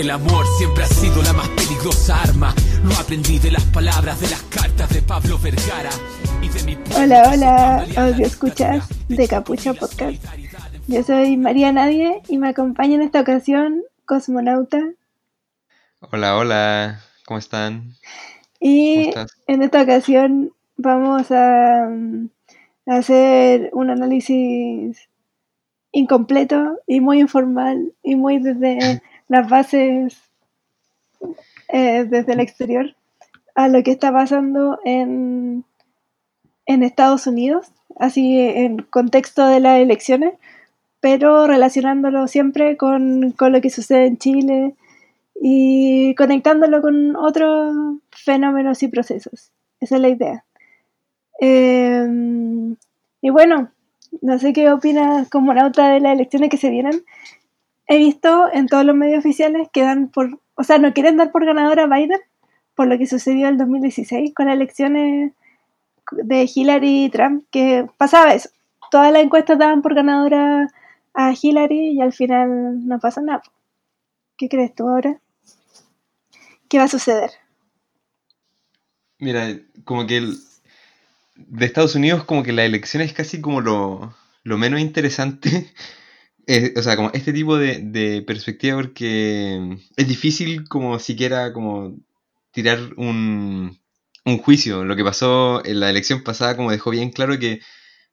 El amor siempre ha sido la más peligrosa arma. Lo aprendí de las palabras de las cartas de Pablo Vergara. Y de mi Hola, hola, audio escuchas de Capucha Podcast. Yo soy María Nadie y me acompaña en esta ocasión Cosmonauta. Hola, hola, ¿cómo están? Y ¿Cómo estás? en esta ocasión vamos a mm, hacer un análisis incompleto y muy informal y muy desde las bases eh, desde el exterior a lo que está pasando en, en Estados Unidos, así en contexto de las elecciones, pero relacionándolo siempre con, con lo que sucede en Chile y conectándolo con otros fenómenos y procesos. Esa es la idea. Eh, y bueno, no sé qué opinas como nauta de las elecciones que se vienen. He visto en todos los medios oficiales que dan por, o sea, no quieren dar por ganadora a Biden por lo que sucedió en el 2016 con las elecciones de Hillary y Trump, que pasaba eso. Todas las encuestas daban por ganadora a Hillary y al final no pasa nada. ¿Qué crees tú ahora? ¿Qué va a suceder? Mira, como que el- de Estados Unidos como que la elección es casi como lo menos interesante. Eh, o sea, como este tipo de, de perspectiva porque es difícil como siquiera como tirar un, un juicio. Lo que pasó en la elección pasada como dejó bien claro que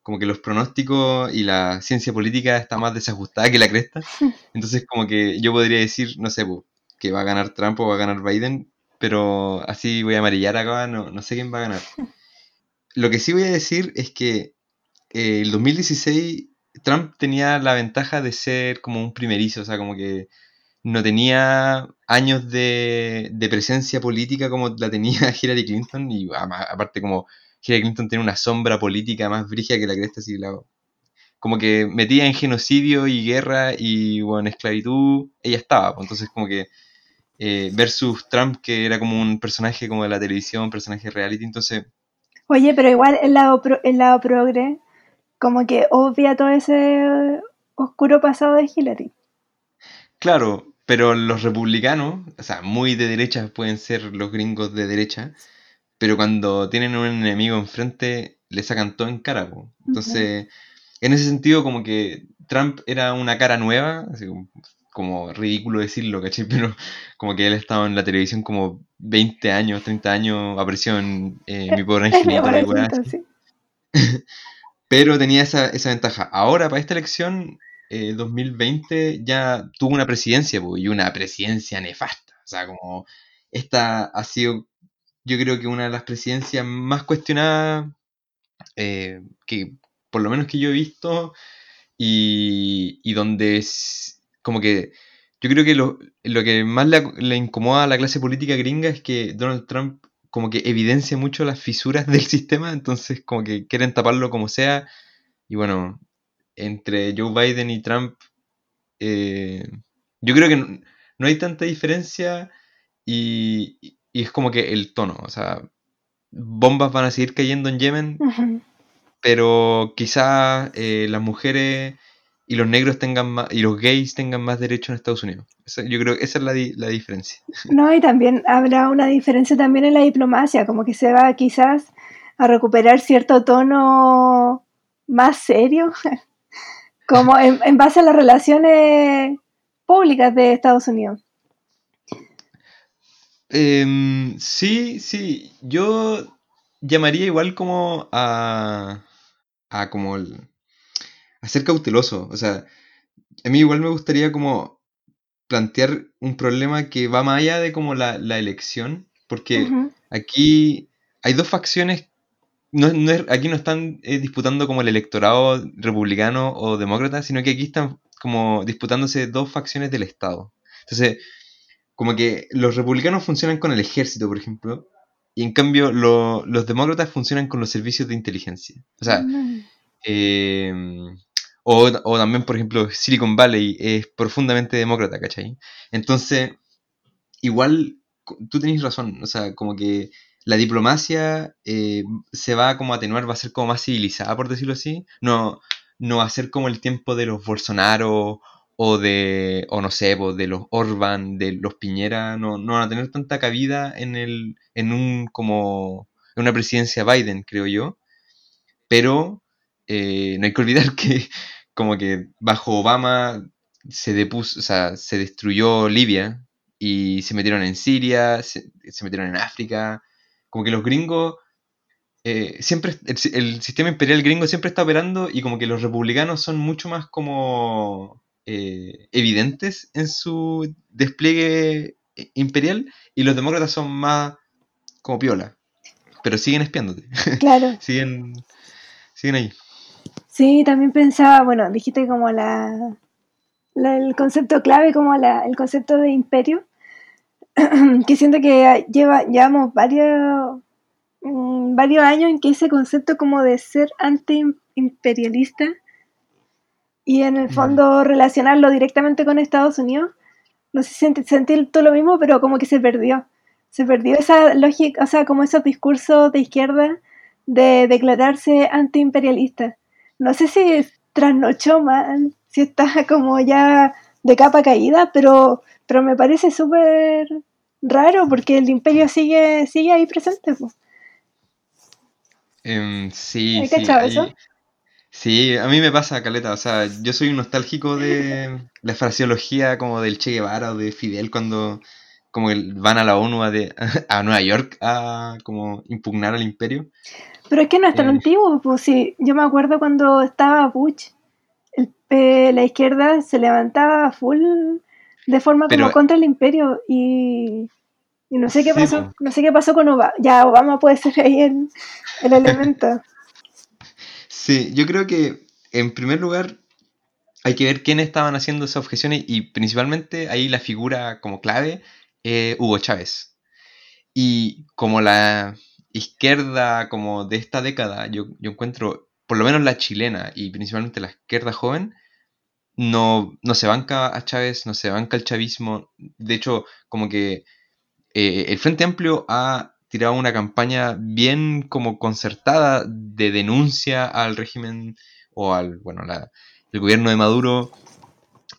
como que los pronósticos y la ciencia política está más desajustada que la cresta. Entonces como que yo podría decir, no sé, po, que va a ganar Trump o va a ganar Biden, pero así voy a amarillar acá, no, no sé quién va a ganar. Lo que sí voy a decir es que eh, el 2016 Trump tenía la ventaja de ser como un primerizo, o sea, como que no tenía años de, presencia política como la tenía Hillary Clinton, y aparte como Hillary Clinton tiene una sombra política más brígida que la cresta, así la, como que metía en genocidio y guerra y bueno, esclavitud, ella estaba, pues, entonces como que eh, versus Trump que era como un personaje como de la televisión, personaje reality, entonces Oye, pero igual el lado, pro- el lado progre, como que obvia todo ese oscuro pasado de Hillary. Claro, pero los republicanos, o sea, muy de derecha pueden ser los gringos de derecha, pero cuando tienen un enemigo enfrente, le sacan todo en cara, po. Entonces, en ese sentido, como que Trump era una cara nueva, así como, como ridículo decirlo, ¿cachai? Pero como que él estaba en la televisión como 20 años, 30 años, apareció en eh, Mi Pobre así. sí. Pero tenía esa, esa ventaja. Ahora, para esta elección, eh, 2020, ya tuvo una presidencia, po, y una presidencia nefasta. O sea, como esta ha sido, yo creo que una de las presidencias más cuestionadas eh, que, por lo menos que yo he visto, y, y donde es como que yo creo que lo, lo que más le, le incomoda a la clase política gringa es que Donald Trump como que evidencia mucho las fisuras del sistema, entonces como que quieren taparlo como sea, y bueno, entre Joe Biden y Trump, eh, yo creo que no, no hay tanta diferencia y, y es como que el tono, o sea, bombas van a seguir cayendo en Yemen, pero quizás eh, las mujeres y los negros tengan más, y los gays tengan más derecho en Estados Unidos. Yo creo que esa es la, di- la diferencia. No, y también habrá una diferencia también en la diplomacia, como que se va quizás a recuperar cierto tono más serio, como en, en base a las relaciones públicas de Estados Unidos. Em, sí, sí, yo llamaría igual como a, a como el- a ser cauteloso. O sea, a mí igual me gustaría como plantear un problema que va más allá de como la, la elección, porque aquí hay dos facciones, no, no es- aquí no están eh, disputando como el electorado republicano o demócrata, sino que aquí están como disputándose dos facciones del Estado. Entonces, como que los republicanos funcionan con el ejército, por ejemplo, y en cambio lo- los demócratas funcionan con los servicios de inteligencia. O sea, eh, o, o también, por ejemplo, Silicon Valley es profundamente demócrata, ¿cachai? Entonces, igual tú tenés razón, o sea, como que la diplomacia eh, se va como a atenuar, va a ser como más civilizada, por decirlo así. No, no va a ser como el tiempo de los Bolsonaro o de, o no sé, pues, de los Orban, de los Piñera, no, no van a tener tanta cabida en el, en un como en una presidencia Biden, creo yo. Pero eh, no hay que olvidar que como que bajo Obama se depuso, o sea, se destruyó Libia y se metieron en Siria, se, se metieron en África. Como que los gringos eh, siempre el, el, sistema imperial gringo siempre está operando y como que los republicanos son mucho más como eh, evidentes en su despliegue imperial y los demócratas son más como piola. Pero siguen espiándote. Claro. siguen, siguen ahí. Sí, también pensaba, bueno, dijiste como la, la el concepto clave, como la, el concepto de imperio, que siento que lleva, llevamos varios, mm, varios años en que ese concepto como de ser anti-imperialista y en el fondo relacionarlo directamente con Estados Unidos. No sé si sentí todo lo mismo, pero como que se perdió. Se perdió esa lógica, o sea, como esos discursos de izquierda de declararse antiimperialista. No sé si trasnochó mal, si está como ya de capa caída, pero, pero me parece súper raro porque el imperio sigue, sigue ahí presente. Um, sí, sí, eso? Sí, a mí me pasa, Caleta, o sea, yo soy un nostálgico de la fraseología como del Che Guevara o de Fidel cuando como van a la ONU a, de, a Nueva York a como impugnar al imperio. Pero es que no es tan eh, antiguo, pues sí, yo me acuerdo cuando estaba Bush, el, la izquierda se levantaba full de forma como contra el imperio y, y no sé qué pasó, no sé qué pasó con Obama, ya Obama puede ser ahí el, el elemento. Sí, yo creo que en primer lugar hay que ver quiénes estaban haciendo esas objeciones y principalmente ahí la figura como clave, eh, Hugo Chávez. Y como la izquierda como de esta década, yo, encuentro, por lo menos la chilena y principalmente la izquierda joven, no, no se banca a Chávez, no se banca el chavismo. De hecho, como que eh, el Frente Amplio ha tirado una campaña bien como concertada de denuncia al régimen o al, bueno, la, el gobierno de Maduro,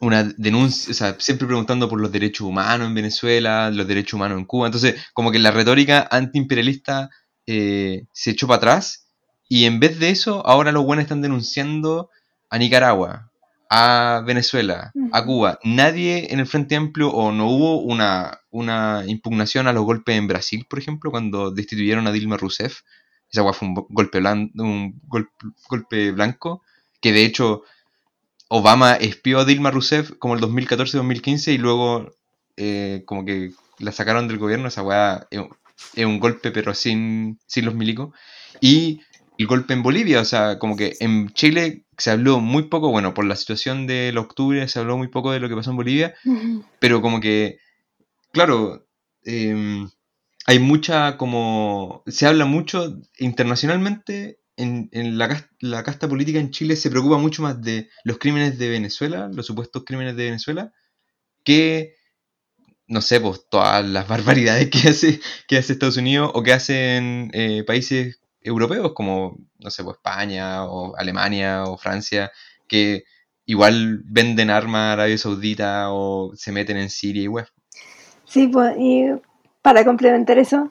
una denuncia, o sea, siempre preguntando por los derechos humanos en Venezuela, los derechos humanos en Cuba. Entonces, como que la retórica antiimperialista eh, se echó para atrás y en vez de eso, ahora los buenos están denunciando a Nicaragua, a Venezuela, a Cuba. Nadie en el Frente Amplio o no hubo una, una impugnación a los golpes en Brasil, por ejemplo, cuando destituyeron a Dilma Rousseff. Esa fue un golpe, blanco, un golpe, blanco, que de hecho Obama espió a Dilma Rousseff como el 2014-2015 y luego eh, como que la sacaron del gobierno. Esa weá es, un golpe pero sin, sin los milicos. Y el golpe en Bolivia, o sea, como que en Chile se habló muy poco, bueno, por la situación del octubre se habló muy poco de lo que pasó en Bolivia, pero como que, claro, em, hay mucha como, se habla mucho internacionalmente, en, la, la, casta política en Chile se preocupa mucho más de los crímenes de Venezuela, los supuestos crímenes de Venezuela, que no sé, pues todas las barbaridades que hace, que hace Estados Unidos o que hacen eh, países europeos como, no sé, pues España o Alemania o Francia, que igual venden armas a Arabia Saudita o se meten en Siria y web. Sí, pues, y para complementar eso,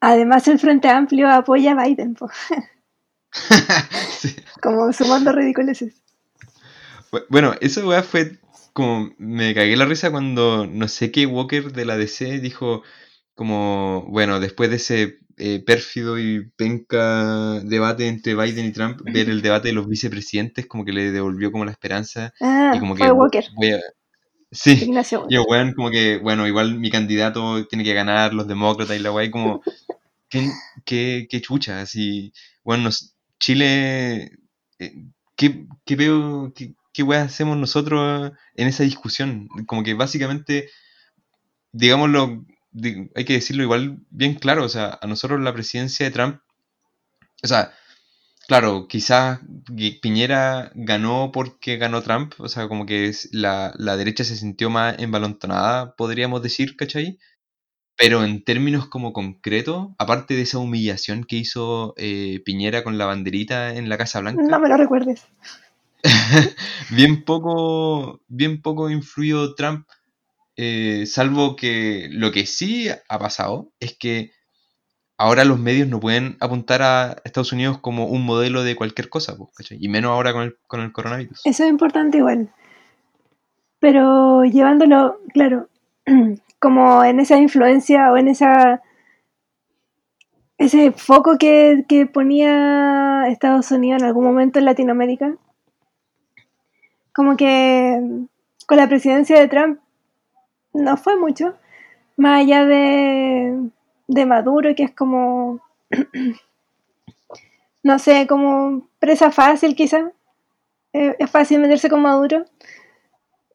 además el Frente Amplio apoya a Biden, pues. Como sumando ridiculeces. Bueno, eso weá fue como me cagué la risa cuando no sé qué Walker de la DC dijo como, bueno, después de ese eh, pérfido y penca debate entre Biden y Trump, ver el debate de los vicepresidentes como que le devolvió como la esperanza. Ah, y como que Walker. Sí, yo, weón, como que, bueno, igual mi candidato tiene que ganar, los demócratas y la weá, como, ¿qué, qué, qué chucha? Así, bueno, Chile, eh, ¿qué, qué veo, qué, qué weá hacemos nosotros en esa discusión? Como que básicamente, digámoslo hay que decirlo igual bien claro, o sea, a nosotros la presidencia de Trump, o sea, claro, quizás Piñera ganó porque ganó Trump, o sea, como que la, la derecha se sintió más enbalontonada, podríamos decir, ¿cachai? Pero en términos como concretos, aparte de esa humillación que hizo eh, Piñera con la banderita en la Casa Blanca. No me lo recuerdes. bien poco, bien poco influyó Trump, eh, salvo que lo que sí ha pasado es que ahora los medios no pueden apuntar a Estados Unidos como un modelo de cualquier cosa, ¿cachai? Y menos ahora con el, con el coronavirus. Eso es importante igual. Pero llevándolo, claro, como en esa influencia o en esa ese foco que, que ponía Estados Unidos en algún momento en Latinoamérica, como que con la presidencia de Trump no fue mucho, más allá de, de Maduro, que es como, no sé, como presa fácil quizá, Eh, es fácil meterse con Maduro.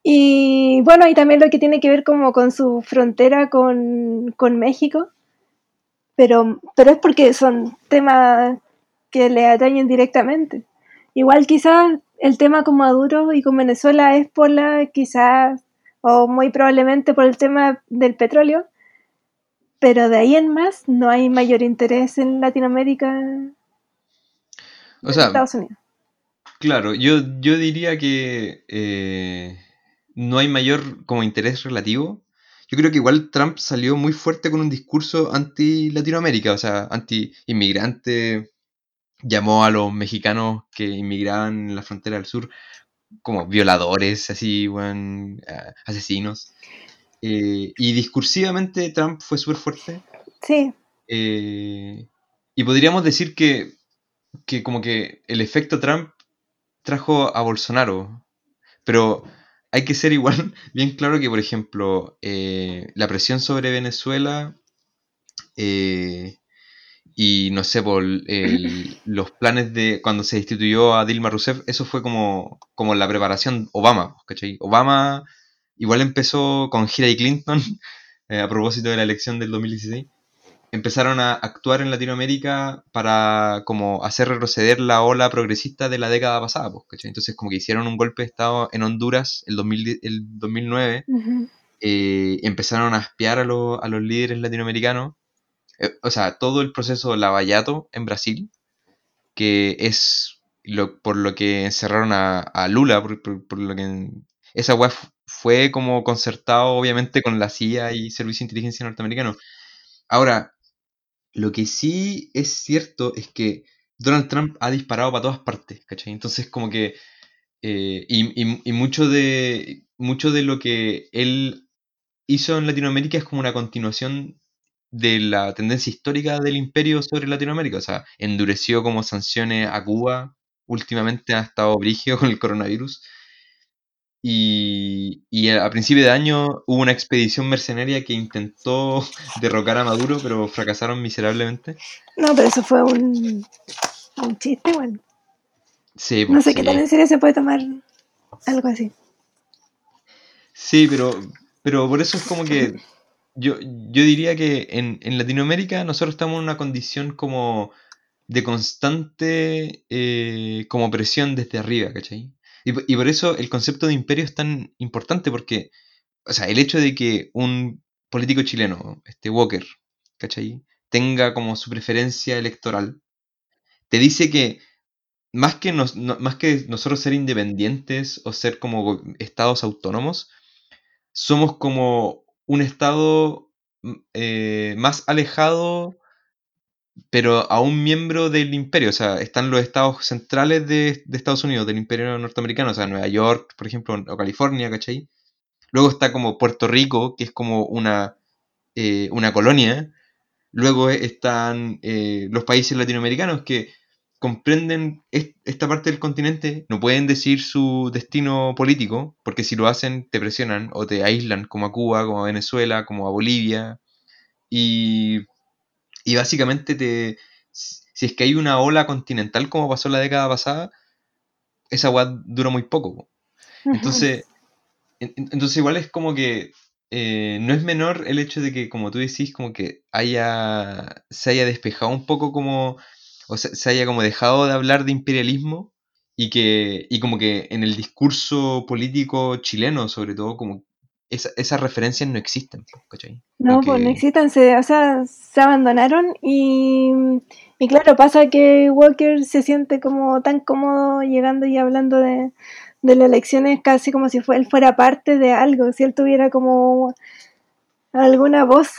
Y bueno, y también lo que tiene que ver como con su frontera con, con México, pero, pero es porque son temas que le atañen directamente. Igual quizás el tema con Maduro y con Venezuela es por la, quizás, o muy probablemente por el tema del petróleo, pero de ahí en más no hay mayor interés en Latinoamérica, en O sea, Estados Unidos. claro, yo, yo diría que eh, no hay mayor como interés relativo. Yo creo que igual Trump salió muy fuerte con un discurso anti-Latinoamérica, o sea, anti-inmigrante, llamó a los mexicanos que inmigraban en la frontera del sur como violadores, así, ah, asesinos. Eh, y discursivamente Trump fue súper fuerte. Sí, eh, y podríamos decir que, que como que el efecto Trump trajo a Bolsonaro. Pero hay que ser igual bien claro que, por ejemplo, eh, la presión sobre Venezuela eh, y, no sé, por el- los planes de cuando se destituyó a Dilma Rousseff, eso fue como, como la preparación Obama, ¿cachai? Obama igual empezó con Hillary Clinton eh, a propósito de la elección del 2016 empezaron a actuar en Latinoamérica para como hacer retroceder la ola progresista de la década pasada, pues, ¿cachai? Entonces como que hicieron un golpe de Estado en Honduras el, 2000 el 2009, ujú, eh, empezaron a espiar a, a los líderes latinoamericanos, eh, o sea, todo el proceso Lavallato en Brasil, que es lo, por lo que encerraron a, a Lula, por, por- lo que esa fu- fue como concertado obviamente con la CIA y Servicio de Inteligencia norteamericano. Ahora, lo que sí es cierto es que Donald Trump ha disparado para todas partes, ¿cachai? Entonces como que... eh, y, y- y mucho, de, mucho de lo que él hizo en Latinoamérica es como una continuación de la tendencia histórica del imperio sobre Latinoamérica. O sea, endureció como sanciones a Cuba, últimamente ha estado brígido con el coronavirus. Y, y a principio de año hubo una expedición mercenaria que intentó derrocar a Maduro, pero fracasaron miserablemente. No, pero eso fue un, un chiste, bueno. Sí, No pues, sé qué sí. tan en serio se puede tomar algo así. Sí, pero, pero por eso es como que yo, yo diría que en, en Latinoamérica nosotros estamos en una condición como de constante eh, como presión desde arriba, ¿cachai? Y, y por eso el concepto de imperio es tan importante porque, o sea, el hecho de que un político chileno, este Walker, ¿cachai? Tenga como su preferencia electoral, te dice que más que, no- más que nosotros ser independientes o ser como estados autónomos, somos como un estado mm, eh, más alejado, pero aún miembro del imperio. O sea, están los estados centrales de, de Estados Unidos, del imperio norteamericano, o sea, Nueva York, por ejemplo, o California, ¿cachai? Luego está como Puerto Rico, que es como una, eh, una colonia. Luego están eh, los países latinoamericanos que comprenden est- esta parte del continente, no pueden decir su destino político, porque si lo hacen te presionan o te aíslan, como a Cuba, como a Venezuela, como a Bolivia. Y, y básicamente te, si es que hay una ola continental como pasó la década pasada, esa weá dura muy poco. Entonces, en- en- entonces igual es como que eh, no es menor el hecho de que, como tú decís, como que haya, se haya despejado un poco como, o se, se haya como dejado de hablar de imperialismo y que, y como que en el discurso político chileno, sobre todo, como esa- esas referencias no existen, ¿cachai? No, pues no existen, se, o sea, se abandonaron y, y claro, pasa que Walker se siente como tan cómodo llegando y hablando de, de las elecciones casi como si fue, él fuera parte de algo, si él tuviera como alguna voz.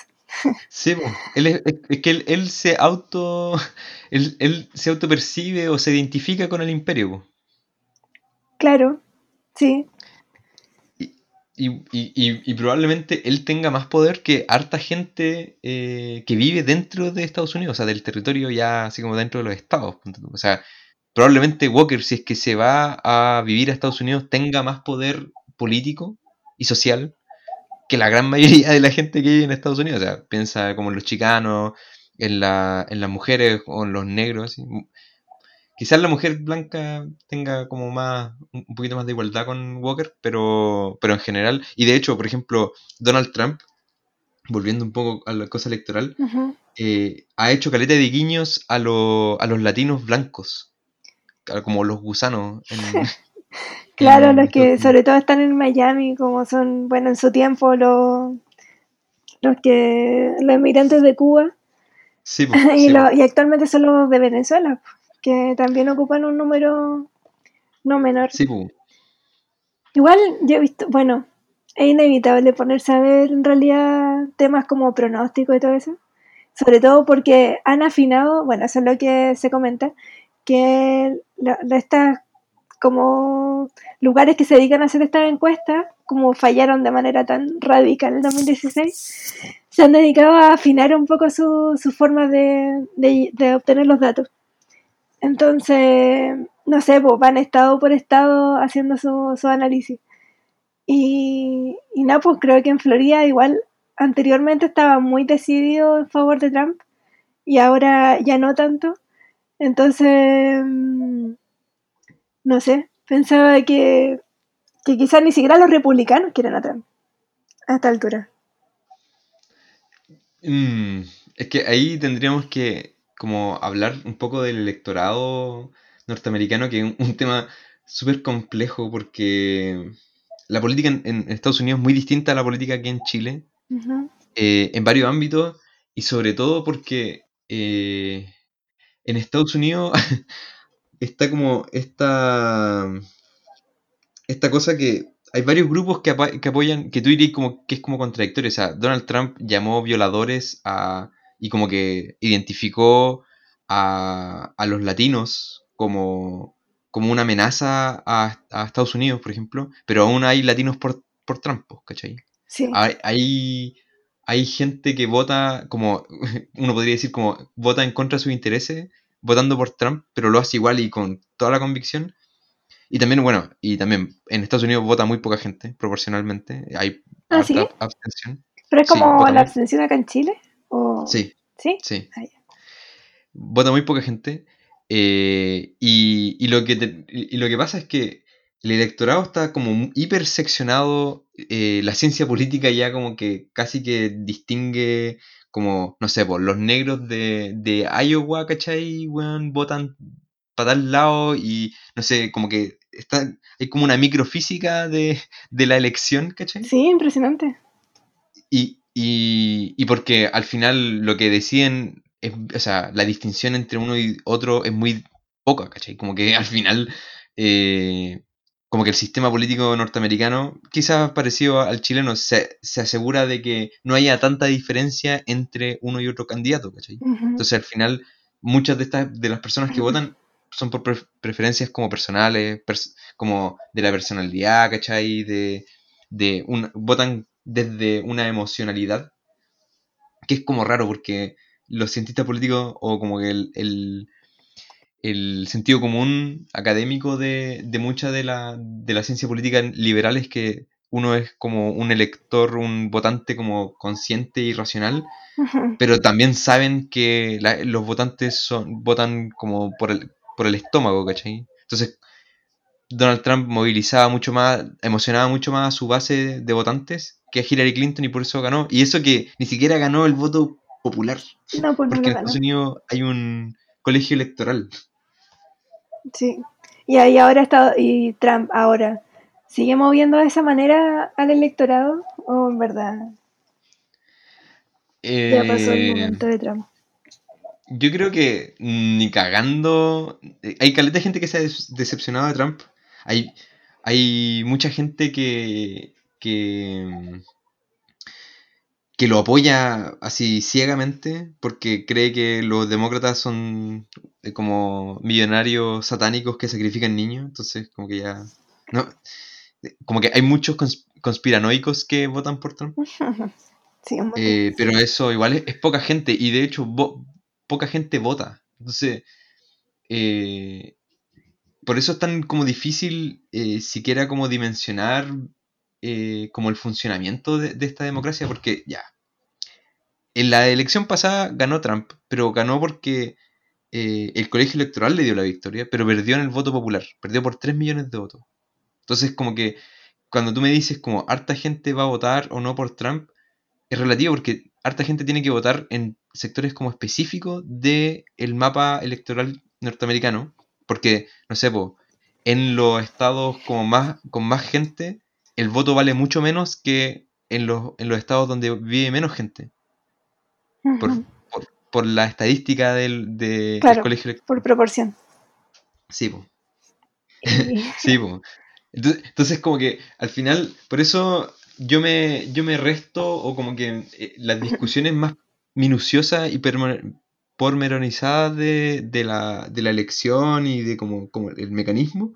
Sí, él es, que él, él se auto él, él se autopercibe o se identifica con el imperio. Claro, sí, Y, y- y- y probablemente él tenga más poder que harta gente eh, que vive dentro de Estados Unidos, o sea, del territorio ya así como dentro de los estados. O sea, probablemente Walker, si es que se va a vivir a Estados Unidos, tenga más poder político y social que la gran mayoría de la gente que vive en Estados Unidos. O sea, piensa como en los chicanos, en, la, en las mujeres o en los negros. así. Quizás la mujer blanca tenga como más, un poquito más de igualdad con Walker, pero, pero en general, y de hecho, por ejemplo, Donald Trump, volviendo un poco a la cosa electoral, eh, ha hecho caleta de guiños a, lo- a los latinos blancos, como los gusanos. en- claro, los que sobre todo están en Miami, como son, bueno, en su tiempo los, los que, los inmigrantes de Cuba Sí, y, sí, po. lo- y actualmente son los de Venezuela, que también ocupan un número no menor. Sí. Igual yo he visto, bueno, es inevitable ponerse a ver en realidad temas como pronóstico y todo eso. Sobre todo porque han afinado, bueno, eso es lo que se comenta, que la- la- estas como lugares que se dedican a hacer estas encuestas, como fallaron de manera tan radical en el 2016, se han dedicado a afinar un poco su, su forma de, de- de obtener los datos. Entonces, no sé, pues van estado por estado haciendo su, su análisis. Y, y nada, pues creo que en Florida igual anteriormente estaba muy decidido en favor de Trump y ahora ya no tanto. Entonces, no sé, pensaba que, que quizás ni siquiera los republicanos quieren a Trump a esta altura. Mm, es que ahí tendríamos que como hablar un poco del electorado norteamericano, que es un, un tema súper complejo porque la política en, en Estados Unidos es muy distinta a la política aquí en Chile, eh, en varios ámbitos, y sobre todo porque eh, en Estados Unidos está como esta, esta cosa que hay varios grupos que, que apoyan, que tú dirías como que es como contradictorio. O sea, Donald Trump llamó violadores a, y como que identificó a, a los latinos como, como una amenaza a, a Estados Unidos, por ejemplo, pero aún hay latinos por, por Trump, pues, ¿cachai? Sí, Hay, hay, hay gente que vota como, uno podría decir como, vota en contra de sus intereses, votando por Trump, pero lo hace igual y con toda la convicción. Y también, bueno, y también en Estados Unidos vota muy poca gente, proporcionalmente. Hay ¿Ah, sí? abstención. pero es sí, como vota la abstención acá en Chile. ¿O... Sí, ¿Sí? sí. Ah. Vota muy poca gente. eh, y, y lo que te- y lo que pasa es que el electorado está como hiper seccionado. eh, la ciencia política ya como que casi que distingue como, no sé, por los negros de, de Iowa, ¿cachai? Weón, votan para tal lado y no sé, como que está, hay como una microfísica de, de la elección, ¿cachai? Sí, impresionante. Y, y, y porque al final lo que deciden, es, o sea, la distinción entre uno y otro es muy poca, ¿cachai? Como que al final, eh, como que el sistema político norteamericano, quizás parecido al chileno, se, se asegura de que no haya tanta diferencia entre uno y otro candidato, ¿cachai? Entonces al final, muchas de estas, de las personas que votan son por pre- preferencias como personales, pers- como de la personalidad, ¿cachai? De, de un, votan desde una emocionalidad, que es como raro porque los cientistas políticos o como que el, el, el sentido común académico de, de mucha de la, de la ciencia política liberal es que uno es como un elector, un votante como consciente y racional, pero también saben que la- los votantes son, votan como por el, por el estómago, ¿cachai? Entonces, Donald Trump movilizaba mucho más, emocionaba mucho más a su base de votantes que a Hillary Clinton y por eso ganó. Y eso que ni siquiera ganó el voto popular, No, pues porque en. Estados Unidos hay un colegio electoral. Sí. Y ahí ahora está, y Trump ahora sigue moviendo de esa manera al electorado o en verdad ya pasó el Eh, momento de Trump. yo creo que ni cagando. eh, Hay caleta de gente que se ha decepcionado de Trump. Hay, hay mucha gente que, que, que lo apoya así ciegamente porque cree que los demócratas son eh, como millonarios satánicos que sacrifican niños. Entonces, como que ya. No, como que hay muchos cons- conspiranoicos que votan por Trump. Sí. Eh, pero eso igual es, es poca gente y de hecho poca gente vota. Entonces, eh, por eso es tan como difícil eh, siquiera como dimensionar como el funcionamiento de, de esta democracia, porque ya, en la elección pasada ganó Trump, pero ganó porque eh, el colegio electoral le dio la victoria, pero perdió en el voto popular, perdió por 3 millones de votos. Entonces, como que cuando tú me dices como harta gente va a votar o no por Trump, es relativo porque harta gente tiene que votar en sectores como específicos del mapa electoral norteamericano, porque, no sé, en los estados como más, con más gente, el voto vale mucho menos que en los, en los estados donde vive menos gente, por, por, por la estadística del, de- del Claro. colegio electoral. Por proporción. Sí, po. Sí, po. Entonces, entonces como que al final, por eso yo me, yo me resto o como que eh, las discusiones más minuciosas y pormenorizadas de, de la, de la elección y de como, como el mecanismo,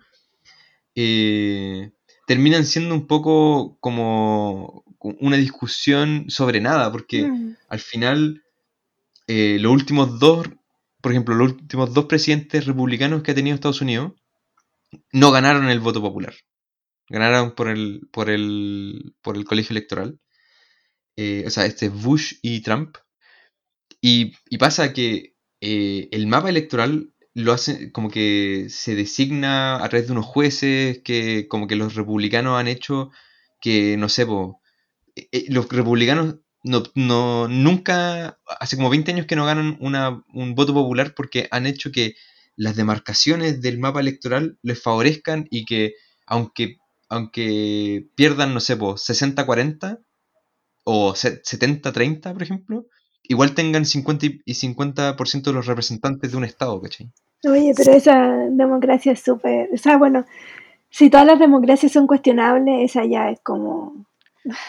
eh, terminan siendo un poco como una discusión sobre nada, porque Mm, al final eh, los últimos dos, por ejemplo, los últimos dos presidentes republicanos que ha tenido Estados Unidos no ganaron el voto popular. Ganaron por el, por el, por el colegio electoral. Eh, o sea, este Bush y Trump. Y, y pasa que eh, el mapa electoral lo hace como que se designa a través de unos jueces que como que los republicanos han hecho que, no sé, po, los republicanos no, no, nunca, hace como 20 años que no ganan una, un voto popular porque han hecho que las demarcaciones del mapa electoral les favorezcan y que aunque, aunque pierdan, no sé, po, 60-40 o se- 70-30, por ejemplo, igual tengan 50 y y 50% de los representantes de un estado, ¿cachai? Oye, pero esa democracia es súper. O sea, bueno, si todas las democracias son cuestionables, esa ya es como.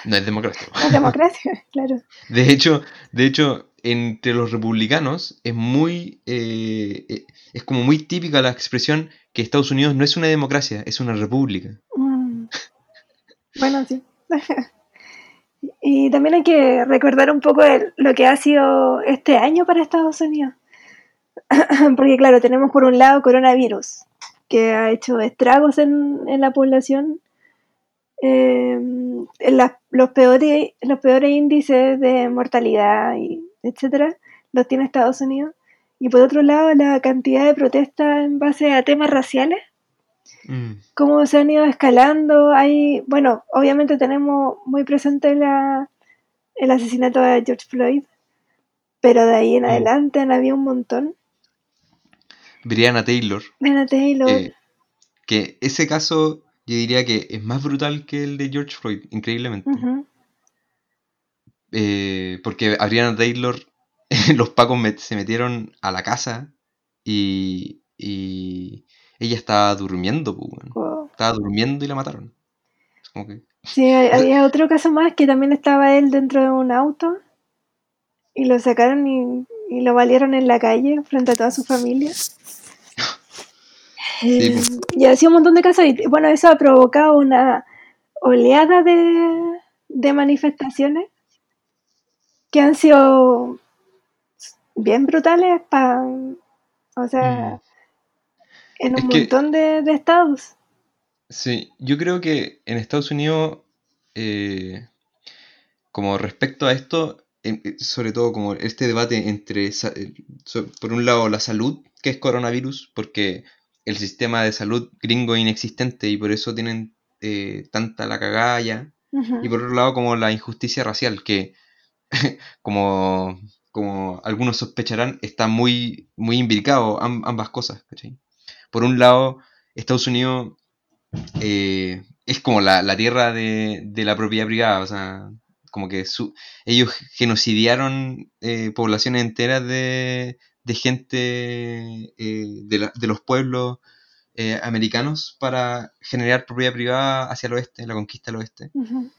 No es democracia. La democracia, claro. De hecho, de hecho, entre los republicanos es muy, eh, eh, es como muy típica la expresión que Estados Unidos no es una democracia, es una república. Mm. Bueno, sí. Y también hay que recordar un poco el- lo que ha sido este año para Estados Unidos. Porque claro, tenemos por un lado coronavirus, que ha hecho estragos en, en la población. Eh, las- los, peores, los peores índices de mortalidad, y etcétera, los tiene Estados Unidos. Y por otro lado, la cantidad de protestas en base a temas raciales Mm, cómo se han ido escalando. Hay, bueno, obviamente tenemos muy presente la, el asesinato de George Floyd, pero de ahí en Mm. adelante han habido un montón. Breonna Taylor, Breonna Taylor, eh, que ese caso yo diría que es más brutal que el de George Floyd, increíblemente. Eh, porque a Breonna Taylor los pacos met- se metieron a la casa y, y ella estaba durmiendo, pues, wow. Estaba durmiendo y la mataron. Es como que... Sí, había otro caso más que también estaba él dentro de un auto y lo sacaron y, y lo valieron en la calle frente a toda su familia. Eh, pues. y así un montón de casos y bueno, eso ha provocado una oleada de, de manifestaciones que han sido bien brutales para, o sea, Mm. en un Es que- montón de, de estados. Sí, yo creo que en Estados Unidos, eh, como respecto a esto, sobre todo como este debate entre, eh, por un lado, la salud, que es coronavirus, porque el sistema de salud gringo es inexistente y por eso tienen eh, tanta la cagada ya, Ujú. y por otro lado, como la injusticia racial, que como, como algunos sospecharán, está muy, muy imbricado am- ambas cosas, ¿cachai? Por un lado, Estados Unidos eh, es como la, la tierra de, de, la propiedad privada, o sea, como que su, ellos genocidiaron eh, poblaciones enteras de, de gente eh, de, la, de, los pueblos eh, americanos para generar propiedad privada hacia el oeste, la conquista del oeste. Uh -huh.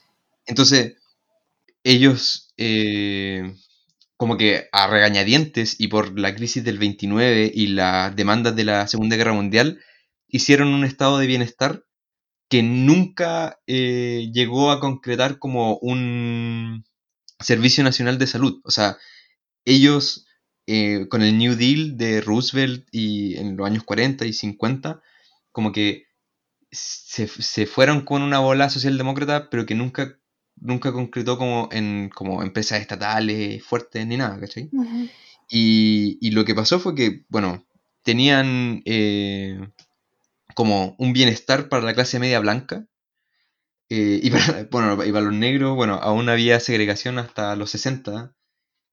Entonces, ellos eh, como que a regañadientes y por la crisis del 29 y las demandas de la Segunda Guerra Mundial, hicieron un estado de bienestar que nunca llegó a concretar como un servicio nacional de salud. O sea, ellos eh, con el New Deal de Roosevelt y en los años 40 y 50, como que se, se fueron con una bola socialdemócrata, pero que nunca nunca concretó como en como empresas estatales fuertes ni nada, ¿cachai? Uh -huh. y, y, lo que pasó fue que, bueno, tenían eh, como un bienestar para la clase media blanca. Eh, y, para, bueno, y para los negros, bueno, aún había segregación hasta los 60.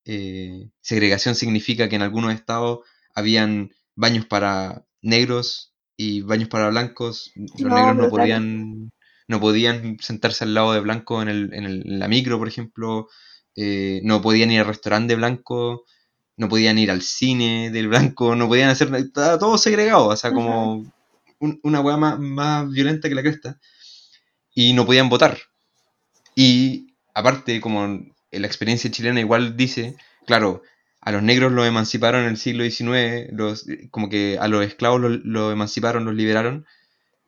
Eh, segregación significa que en algunos estados habían baños para negros y baños para blancos. Los no, negros no podían no podían sentarse al lado de blanco en, el, en, el, en la micro, por ejemplo, eh, no podían ir al restaurante blanco, no podían ir al cine del blanco, no podían hacer estaba todo segregado, o sea, como un, una weá más, más, violenta que la cresta, y no podían votar. Y aparte, como la experiencia chilena igual dice, claro, a los negros los emanciparon en el siglo XIX, los, como que a los esclavos los, los emanciparon, los liberaron,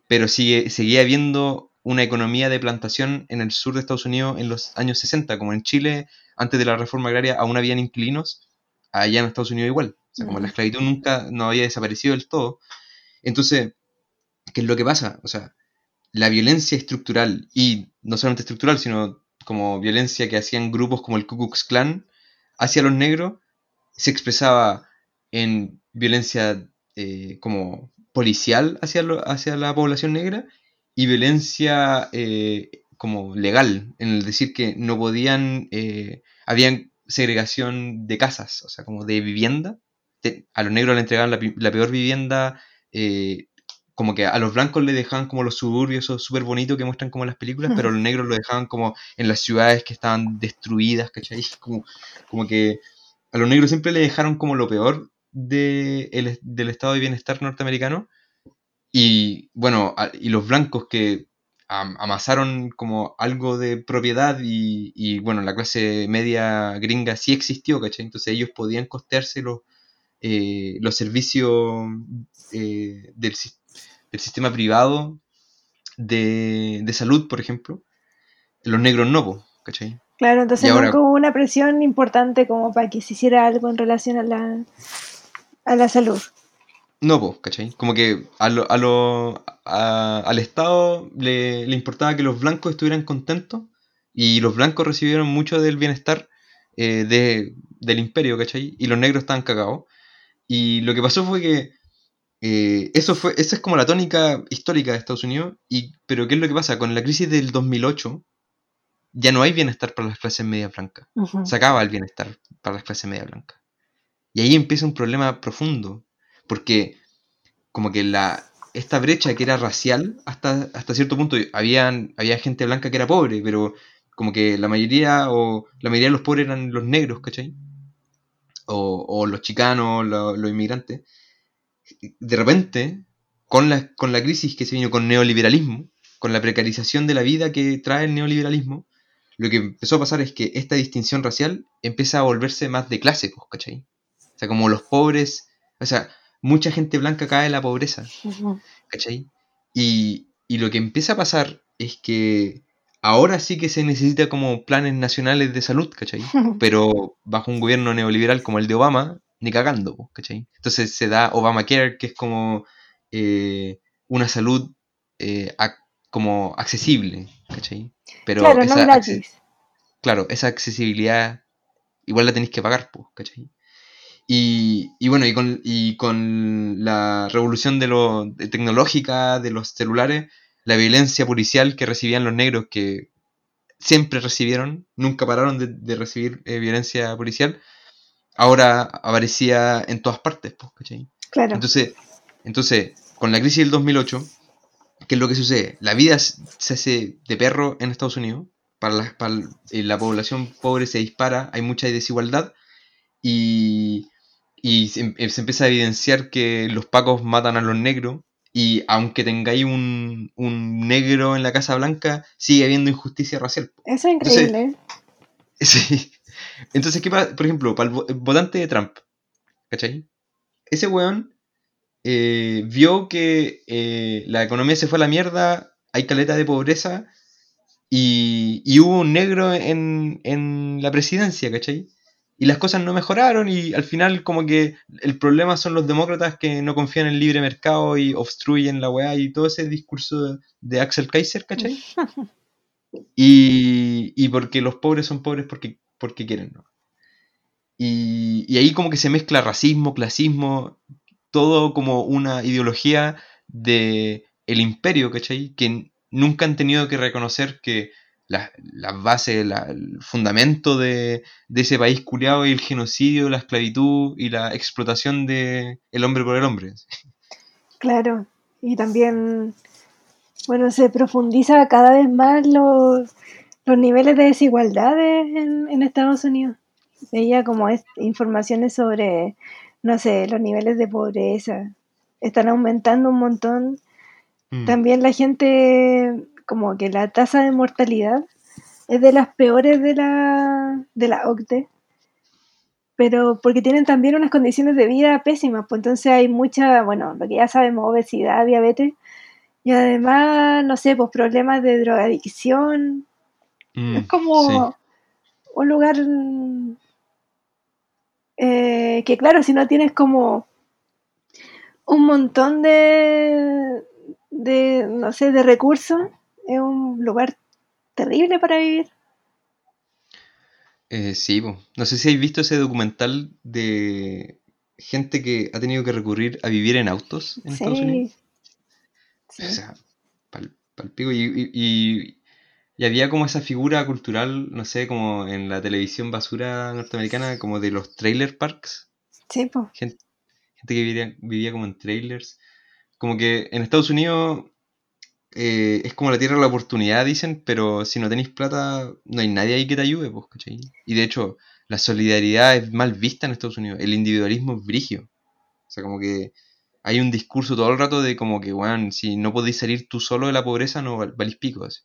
pero sigue, seguía habiendo una economía de plantación en el sur de Estados Unidos en los años 60, como en Chile, antes de la reforma agraria, aún habían inquilinos, allá en Estados Unidos igual. O sea, como la esclavitud nunca no había desaparecido del todo. Entonces, ¿qué es lo que pasa? O sea, la violencia estructural, y no solamente estructural, sino como violencia que hacían grupos como el Ku Klux Klan hacia los negros, se expresaba en violencia eh, como policial hacia, lo, hacia la población negra y violencia eh, como legal, en el decir que no podían, eh, habían segregación de casas, o sea, como de vivienda. A los negros le entregaban la, la peor vivienda, eh, como que a los blancos le dejaban como los suburbios, súper bonito que muestran como en las películas, pero a los negros lo dejaban como en las ciudades que estaban destruidas, ¿cachai? Como, como que a los negros siempre le dejaron como lo peor de el, del estado de bienestar norteamericano y bueno, y los blancos que amasaron como algo de propiedad y, y, bueno, la clase media gringa sí existió, ¿cachai? Entonces ellos podían costearse los, eh, los servicios eh, del, del, sistema privado de, de, salud, por ejemplo. Los negros no, ¿cachai? Claro, entonces ahora, hubo una presión importante como para que se hiciera algo en relación a la, a la salud. No, pues, ¿cachai? Como que a lo, a lo, a, al Estado le, le, importaba que los blancos estuvieran contentos y los blancos recibieron mucho del bienestar eh, de, del imperio, ¿cachai? Y los negros estaban cagados. Y lo que pasó fue que eh, eso fue, esa es como la tónica histórica de Estados Unidos, y, pero ¿qué es lo que pasa? Con la crisis del 2008 ya no hay bienestar para las clases medias blancas. Uh -huh. Se acaba el bienestar para las clases medias blancas. Y ahí empieza un problema profundo porque como que la, esta brecha que era racial, hasta, hasta cierto punto, habían, había gente blanca que era pobre, pero como que la mayoría, o la mayoría de los pobres eran los negros, ¿cachai? O, o los chicanos, lo, los inmigrantes. De repente, con la, con la crisis que se vino con neoliberalismo, con la precarización de la vida que trae el neoliberalismo, lo que empezó a pasar es que esta distinción racial empieza a volverse más de clase, pues, ¿cachai? O sea, como los pobres, o sea, mucha gente blanca cae en la pobreza. ¿Cachai? Y, y, lo que empieza a pasar es que ahora sí que se necesita como planes nacionales de salud, ¿cachai? Pero bajo un gobierno neoliberal como el de Obama, ni cagando, ¿cachai? Entonces se da Obamacare, que es como eh, una salud eh, ac como accesible, ¿cachai? Pero claro, esa, no gratis. Claro, esa accesibilidad igual la tenéis que pagar, ¿cachai? Y, y, bueno, y con, y con, la revolución de lo, de tecnológica de los celulares, la violencia policial que recibían los negros, que siempre recibieron, nunca pararon de, de recibir eh, violencia policial, ahora aparecía en todas partes, ¿cachai? Claro. Entonces, entonces, con la crisis del 2008, ¿qué es lo que sucede? La vida se hace de perro en Estados Unidos, para la, para eh, la población pobre se dispara, hay mucha desigualdad y, y se, em, se empieza a evidenciar que los pacos matan a los negros y aunque tengáis un, un negro en la Casa Blanca, sigue habiendo injusticia racial. Eso es increíble. Sí. Entonces, ¿qué pasa? Por ejemplo, para el vo- el votante de Trump, ¿cachai? Ese weón eh, vio que eh, la economía se fue a la mierda, hay caleta de pobreza y, y hubo un negro en, en la presidencia, ¿cachai? Y las cosas no mejoraron y al final como que el problema son los demócratas que no confían en el libre mercado y obstruyen la weá y todo ese discurso de, de Axel Kaiser, ¿cachai? Y, y porque los pobres son pobres porque, porque quieren, ¿no? Y, ahí como que se mezcla racismo, clasismo, todo como una ideología de el imperio, ¿cachai? Que nunca han tenido que reconocer que las las bases, la- el fundamento de, de ese país culiado y el genocidio, la esclavitud y la explotación de el hombre por el hombre. Claro. Y también, bueno, se profundiza cada vez más los, los niveles de desigualdades en, en Estados Unidos. Veía como es, informaciones sobre, no sé, los niveles de pobreza. Están aumentando un montón. Mm. También la gente, como que la tasa de mortalidad es de las peores de la, de la OCDE, pero porque tienen también unas condiciones de vida pésimas, pues entonces hay mucha, bueno, lo que ya sabemos, obesidad, diabetes, y además, no sé, pues problemas de drogadicción. Mm, Es como sí. un lugar eh, que, claro, si no tienes como un montón de, de, no sé, de recursos, es un lugar terrible para vivir. Eh, sí, po. no sé si habéis visto ese documental de gente que ha tenido que recurrir a vivir en autos en Estados Unidos. Sí, O sea, pal, pico. Y, y- y- y había como esa figura cultural, no sé, como en la televisión basura norteamericana, como de los trailer parks. Sí, pues. Gente, gente que vivía, vivía como en trailers. Como que en Estados Unidos eh, es como la tierra de la oportunidad, dicen, pero si no tenéis plata, no hay nadie ahí que te ayude, pues, ¿cachai? Y de hecho, la solidaridad es mal vista en Estados Unidos, el individualismo es brigio. O sea, como que hay un discurso todo el rato de como que, weón, si no podéis salir tú solo de la pobreza, no val- valís pico. así.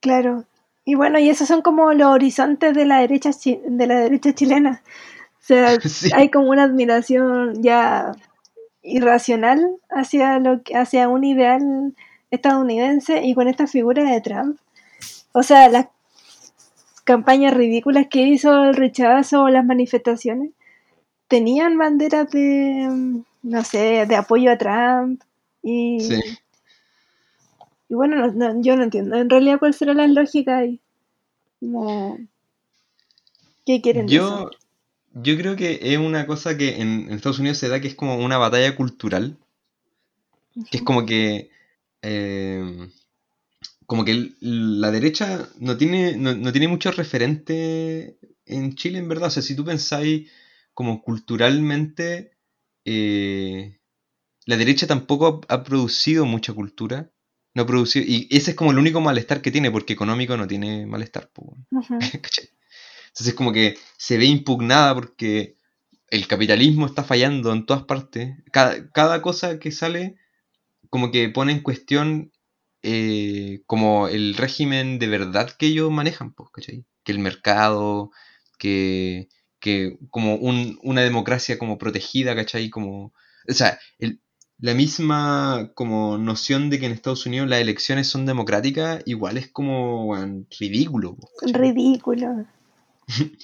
Claro. Y bueno, y esos son como los horizontes de la derecha chi- de la derecha chilena. O sea, Sí. hay como una admiración ya irracional hacia lo que, hacia un ideal estadounidense y con esta figura de Trump. O sea, las campañas ridículas que hizo el rechazo o las manifestaciones tenían banderas de mm, no sé, de apoyo a Trump y Sí. Y bueno, no- no, yo no entiendo en realidad cuál será la lógica ahí. Como, ¿qué quieren de eso? Yo, yo creo que es una cosa que en, en Estados Unidos se da que es como una batalla cultural, que es como que eh, como que la derecha no tiene, no, no tiene mucho referente en Chile, en verdad. O sea, si tú pensáis como culturalmente, eh, la derecha tampoco ha, ha producido mucha cultura. No producido, y ese es como el único malestar que tiene, porque económico no tiene malestar. po. Entonces como que se ve impugnada porque el capitalismo está fallando en todas partes. Cada, cada cosa que sale como que pone en cuestión eh, como el régimen de verdad que ellos manejan, pues, ¿cachai? Que el mercado, que, que como un- una democracia como protegida, ¿cachai? Como, o sea, el- la misma como noción de que en Estados Unidos las elecciones son democráticas, igual es como, ridículo, ¿cachai? Ridículo.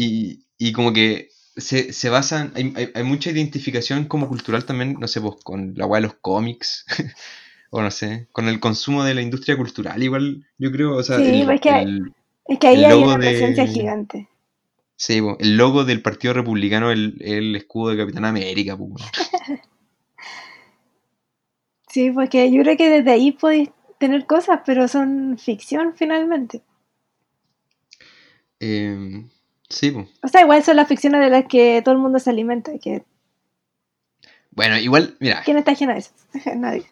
Y, y como que se, se basan, hay, hay, hay mucha identificación como cultural también, no sé, pues con la weá de los cómics, o no sé, con el consumo de la industria cultural, igual, yo creo, o sea, Sí, el, pues que- el- Es que ahí hay una presencia de- gigante. sí, pues, el logo del Partido Republicano, el, el escudo de Capitán América, pues. Sí, porque yo creo que desde ahí podéis tener cosas, pero son ficción finalmente. Eh, sí, pues. O sea, igual son las ficciones de las que todo el mundo se alimenta. Que, Bueno, igual, mira, ¿Quién está ajeno a eso? Nadie.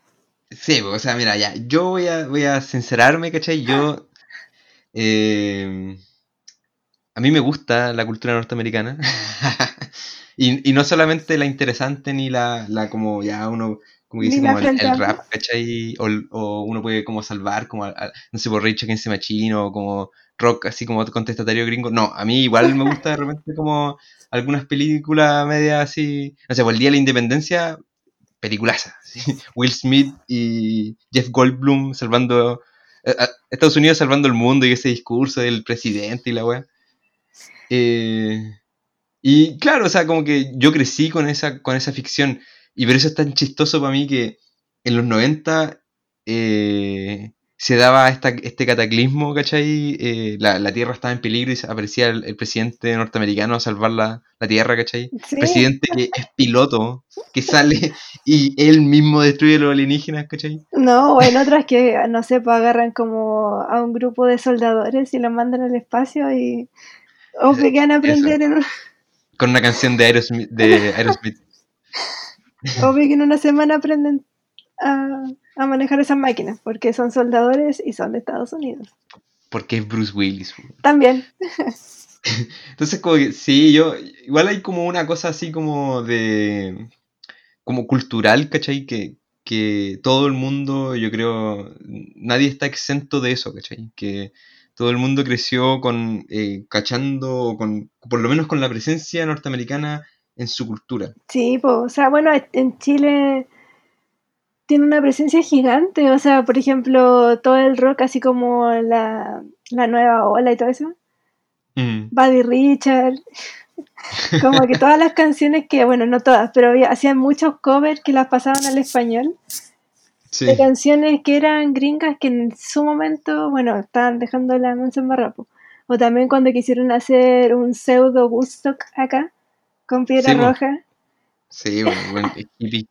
Sí, o sea, mira, ya, yo voy a, voy a sincerarme, ¿cachai? Yo, eh, a mí me gusta la cultura norteamericana. y, y no solamente la interesante ni la, la como ya uno, como Ni dice, como el, rap, ¿cachai? O, o uno puede como salvar, como, a- a- no sé, por Rage Against Machine o como rock así como contestatario gringo. No, a mí igual me gusta de repente como algunas películas medias así, no sé, por el Día de la Independencia, peliculaza. ¿sí? Will Smith y Jeff Goldblum salvando, eh, a- Estados Unidos salvando el mundo y ese discurso del presidente y la weá. Eh, y claro, o sea, como que yo crecí con esa, con esa ficción. Y por eso es tan chistoso para mí que en los 90 eh, se daba esta, este cataclismo, ¿cachai? Eh, la, la Tierra estaba en peligro y aparecía el, el presidente norteamericano a salvar la, la Tierra, ¿cachai? Sí, Presidente que es piloto, que sale y él mismo destruye a los alienígenas, ¿cachai? no, o en otras que, no sé, pues agarran como a un grupo de soldadores y los mandan al espacio y o que quedan a aprender en, Con una canción de Aerosmith. De Aerosmith. obvio que en una semana aprenden a, a manejar esas máquinas, porque son soldadores y son de Estados Unidos. Porque es Bruce Willis. También. Entonces, como que sí, yo. Igual hay como una cosa así como de. como cultural, ¿cachai? Que, que todo el mundo, yo creo. Nadie está exento de eso, ¿cachai? Que todo el mundo creció con. eh, cachando, con. por lo menos con la presencia norteamericana en su cultura. Sí, pues, o sea, bueno, en Chile tiene una presencia gigante, o sea, por ejemplo, todo el rock, así como la, la nueva ola y todo eso, Mm. Buddy Richard, como que todas las canciones que, bueno, no todas, pero había- hacían muchos covers que las pasaban al español, Sí. de canciones que eran gringas que en su momento, bueno, estaban dejando la mansa en barrapo. O también cuando quisieron hacer un pseudo Woodstock acá, con Piedra Sí. Roja. Sí, bueno, hippie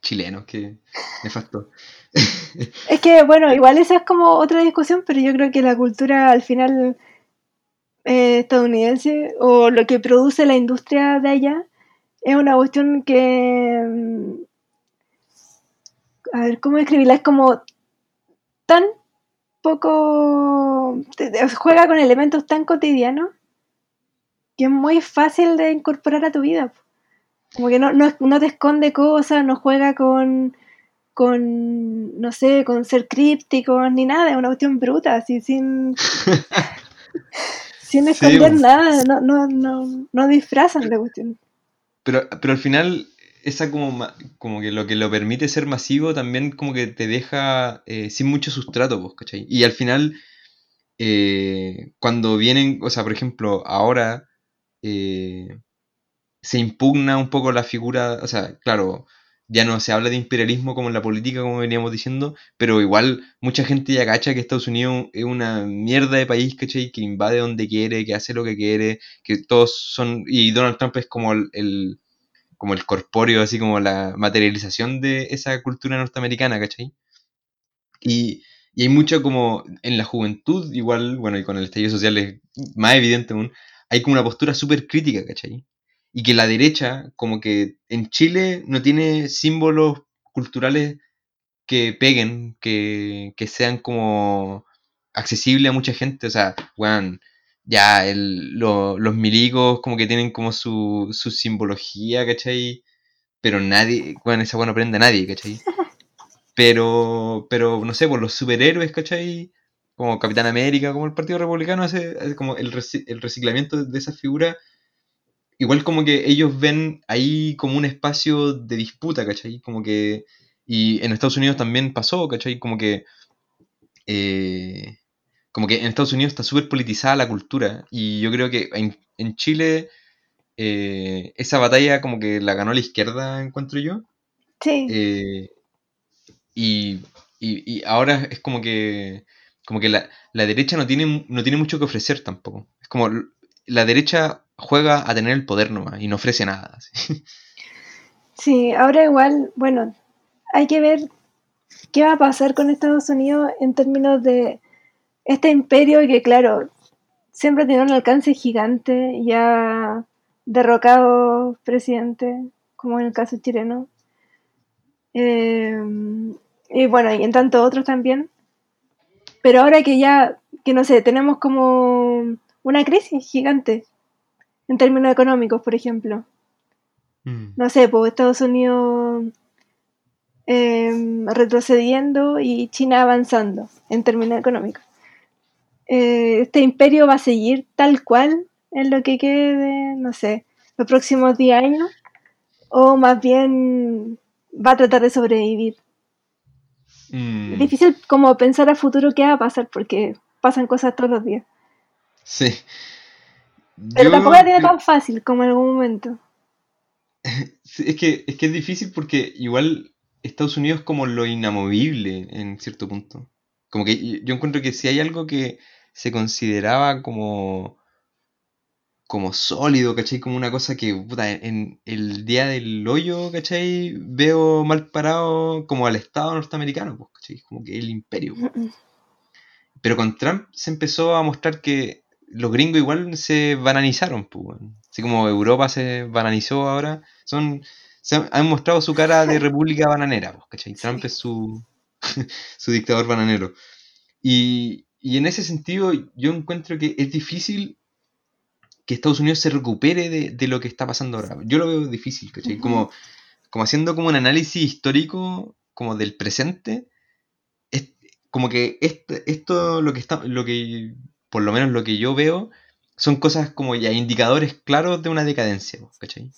chileno, que nefasto. Es que, bueno, igual esa es como otra discusión, pero yo creo que la cultura al final eh, estadounidense o lo que produce la industria de allá es una cuestión que... mm, A ver, ¿cómo describirla? Es como tan poco... juega con elementos tan cotidianos que es muy fácil de incorporar a tu vida. Como que no, no, no te esconde cosas, no juega con con, no sé, con ser crípticos ni nada, es una cuestión bruta, así sin, sin esconder nada, no, no, no, no disfrazan la cuestión. Pero, pero al final, esa como, como que lo que lo permite ser masivo también como que te deja eh, sin mucho sustrato, pues, ¿cachai? Y al final, eh, cuando vienen, o sea, por ejemplo, ahora eh, se impugna un poco la figura, o sea, claro, ya no se habla de imperialismo como en la política, como veníamos diciendo, pero igual mucha gente ya cacha que Estados Unidos es una mierda de país, ¿cachai? Que invade donde quiere, que hace lo que quiere, que todos son... Y Donald Trump es como el, como el corpóreo, así como la materialización de esa cultura norteamericana, ¿cachai? Y, y hay mucho como en la juventud, igual, bueno, y con el estallido social es más evidente aún, hay como una postura súper crítica, ¿cachai? Y que la derecha, como que en Chile no tiene símbolos culturales que peguen, que, que sean como accesibles a mucha gente. O sea, weón, ya el, lo- los milicos como que tienen como su, su simbología, ¿cachai? Pero nadie, weón, esa weón no aprende a nadie, ¿cachai? Pero, pero no sé, por los superhéroes, ¿cachai? Como Capitán América, como el Partido Republicano hace, hace como el, reci- el reciclamiento de esas figuras igual como que ellos ven ahí como un espacio de disputa, ¿cachai? Como que... Y en Estados Unidos también pasó, ¿cachai? Como que... eh, como que en Estados Unidos está súper politizada la cultura y yo creo que en, en Chile eh, esa batalla como que la ganó la izquierda, encuentro yo. Sí, Eh, y, y- y ahora es como que como que la, la derecha no tiene, no tiene mucho que ofrecer tampoco. Es como la derecha juega a tener el poder nomás y no ofrece nada. sí, ahora igual, bueno, hay que ver qué va a pasar con Estados Unidos en términos de este imperio que, claro, siempre tiene un alcance gigante y ha derrocado presidentes, como en el caso chileno. Eh, y bueno, y en tanto otros también. Pero ahora que ya, que no sé, tenemos como una crisis gigante en términos económicos, por ejemplo. Mm. No sé, pues Estados Unidos em, retrocediendo y China avanzando en términos económicos. Eh, este imperio va a seguir tal cual en lo que quede, no sé, los próximos 10 años, o más bien va a tratar de sobrevivir. Mm, Es difícil como pensar a futuro qué va a pasar porque pasan cosas todos los días. sí. Pero Yo tampoco la tiene tan fácil como en algún momento. Sí, es que, es que es difícil porque igual Estados Unidos es como lo inamovible en cierto punto. Como que yo encuentro que si hay algo que se consideraba como, como sólido, ¿cachai? Como una cosa que, puta, en el día del hoyo, ¿cachai? Veo mal parado como al Estado norteamericano, pues, ¿cachai? Como que el imperio. Pero con Trump se empezó a mostrar que los gringos igual se bananizaron, pues. Así como Europa se bananizó ahora, son, se han, han mostrado su cara de república bananera, pues, ¿cachai? Trump es su, su dictador bananero. Y, y en ese sentido yo encuentro que es difícil que Estados Unidos se recupere de, de lo que está pasando ahora. Yo lo veo difícil, ¿cachai? Ujú. Como, como haciendo como un análisis histórico como del presente, es como que este- esto lo que está, lo que, por lo menos lo que yo veo, son cosas como ya indicadores claros de una decadencia, ¿cachai?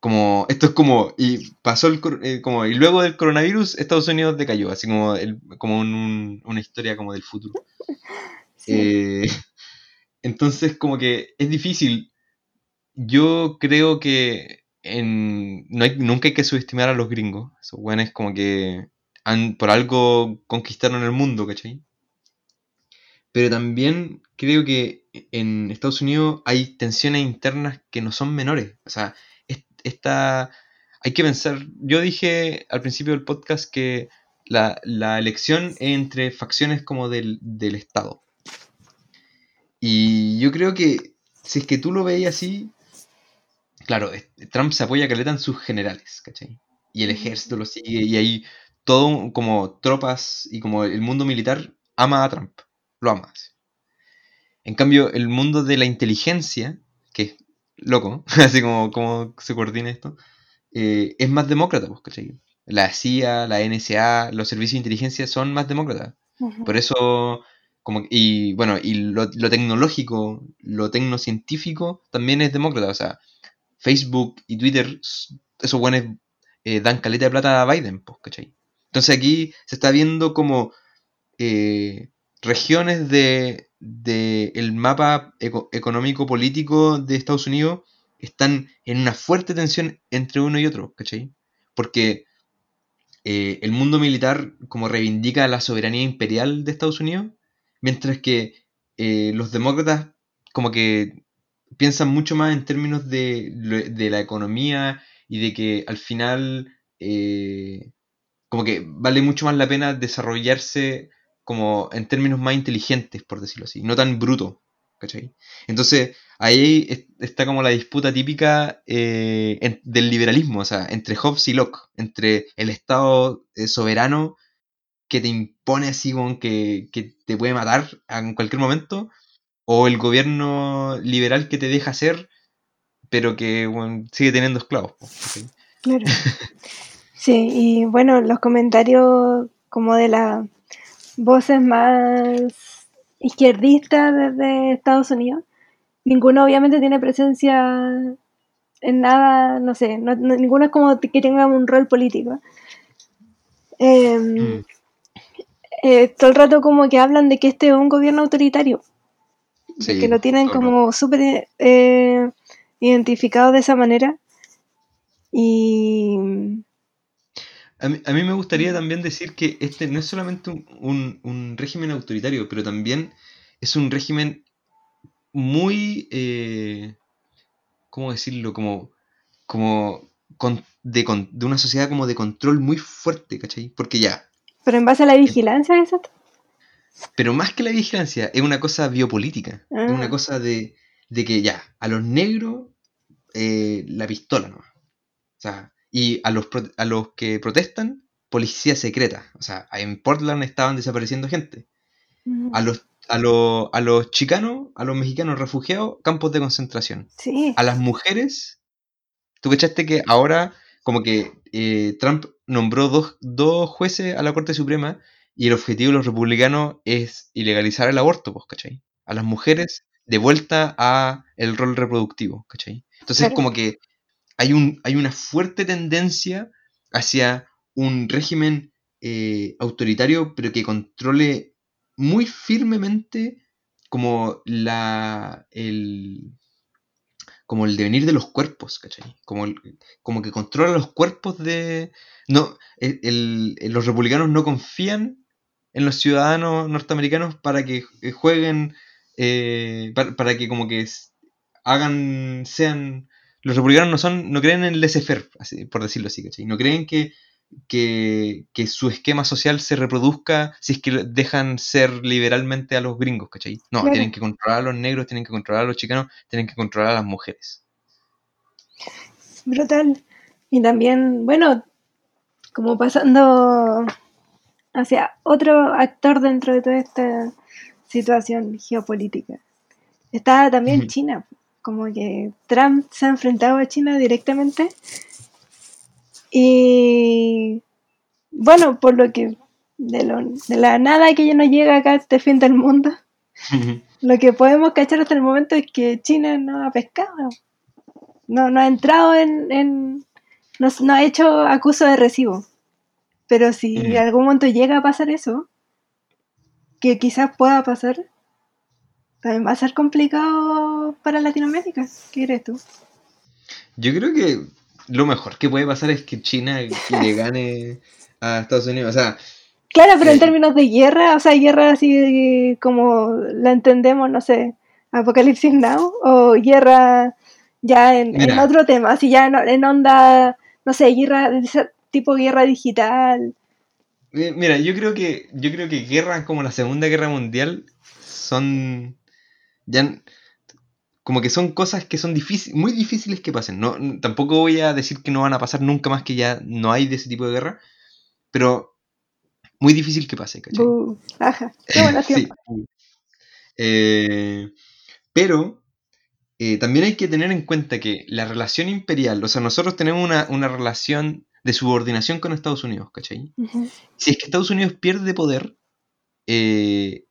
Como, esto es como, y pasó el, eh, como, y luego del coronavirus, Estados Unidos decayó, así como, el- como un- un- una historia como del futuro. Sí. Eh, entonces, como que es difícil. Yo creo que en, no hay, nunca hay que subestimar a los gringos. Esos buenos como que han, por algo conquistaron el mundo, ¿cachai? Pero también creo que en Estados Unidos hay tensiones internas que no son menores. O sea, es- esta, hay que pensar, yo dije al principio del podcast que la, la elección entre facciones como del, del Estado. Y yo creo que si es que tú lo veis así, claro, Trump se apoya caleta en sus generales, ¿cachai? Y el ejército lo sigue y hay todo como tropas y como el mundo militar ama a Trump, lo ama. así. En cambio, el mundo de la inteligencia, que es loco, así como, como se coordina esto, eh, es más demócrata, pues, ¿cachai? La CIA, la NSA, los servicios de inteligencia son más demócratas. Por eso, como, y bueno, y lo, lo tecnológico, lo tecnocientífico también es demócrata. O sea, Facebook y Twitter, esos buenos eh, dan caleta de plata a Biden, pues, ¿cachai? Entonces aquí se está viendo como eh, regiones de, de el mapa eco- económico-político de Estados Unidos están en una fuerte tensión entre uno y otro, ¿cachai? Porque eh, el mundo militar como reivindica la soberanía imperial de Estados Unidos, mientras que eh, los demócratas como que piensan mucho más en términos de, de la economía y de que al final eh, como que vale mucho más la pena desarrollarse como en términos más inteligentes, por decirlo así, no tan bruto, ¿cachai? Entonces ahí es- está como la disputa típica eh, del liberalismo, o sea, entre Hobbes y Locke, entre el Estado soberano que te impone así que, que te puede matar en cualquier momento, o el gobierno liberal que te deja hacer, pero que bueno, sigue teniendo esclavos. ¿cachai? Claro. Sí, y bueno, los comentarios como de las voces más izquierdistas desde Estados Unidos, ninguno obviamente tiene presencia en nada, no sé, no- no- ninguno es como que tenga un rol político. Mm. Eh, todo el rato como que hablan de que este es un gobierno autoritario, Sí, que lo tienen como súper eh, identificado de esa manera. Y A mí, a mí me gustaría también decir que este no es solamente un, un- un régimen autoritario, pero también es un régimen muy, eh, ¿cómo decirlo? Como, como con- de, con- de una sociedad como de control muy fuerte, ¿cachai? Porque ya, pero en base a la vigilancia, ¿es esto? pero más que la vigilancia, es una cosa biopolítica, es Ah. una cosa de, de que ya, a los negros, eh, la pistola, ¿no? O sea, y a los, a los que protestan, policía secreta. O sea, en Portland estaban desapareciendo gente. Ujú. A los, a los, a los chicanos, a los mexicanos refugiados, campos de concentración. Sí. A las mujeres, ¿tú cachaste que ahora como que eh, Trump nombró dos, dos jueces a la Corte Suprema y el objetivo de los republicanos es ilegalizar el aborto, pues, ¿cachai? A las mujeres de vuelta a el rol reproductivo, ¿cachai? Entonces Claro. como que hay, un, hay una fuerte tendencia hacia un régimen eh, autoritario, pero que controle muy firmemente como la el como el devenir de los cuerpos, ¿cachai? Como, el- como que controla los cuerpos de... No, el- los republicanos no confían en los ciudadanos norteamericanos para que eh, jueguen, eh, para, para que como que hagan, sean... Los republicanos no son, no creen en laissez-faire, por decirlo así, ¿cachai? No creen que, que, que su esquema social se reproduzca si es que dejan ser liberalmente a los gringos, ¿cachai? No, Claro. tienen que controlar a los negros, tienen que controlar a los chicanos, tienen que controlar a las mujeres. Brutal. Y también, bueno, como pasando hacia otro actor dentro de toda esta situación geopolítica. Está también. China, como que Trump se ha enfrentado a China directamente. Y bueno, por lo que de, lo- de la nada que ya no llega acá este fin del mundo, lo que podemos cachar hasta el momento es que China no ha pescado. No, no ha entrado en. en- no, no ha hecho acuso de recibo. Pero si Ujú. en algún momento llega a pasar eso, que quizás pueda pasar, también va a ser complicado para Latinoamérica. ¿Qué crees tú? Yo creo que lo mejor que puede pasar es que China le gane a Estados Unidos. O sea, Claro, pero en Eh. términos de guerra, o sea, guerra así como la entendemos, no sé, Apocalipsis Now, o guerra ya en, otro tema, así ya en, en onda, no sé, guerra, tipo guerra digital. eh, mira, yo creo que yo creo que guerras como la Segunda Guerra Mundial son ya como que son cosas que son difíciles, muy difíciles que pasen. No, tampoco voy a decir que no van a pasar nunca más que ya no hay de ese tipo de guerra, pero muy difícil que pase, ¿cachai? Bu, ajá, qué buena Sí. Eh, pero eh, también hay que tener en cuenta que la relación imperial, o sea, nosotros tenemos una, una relación de subordinación con Estados Unidos, ¿cachai? Si es que Estados Unidos pierde poder, eh,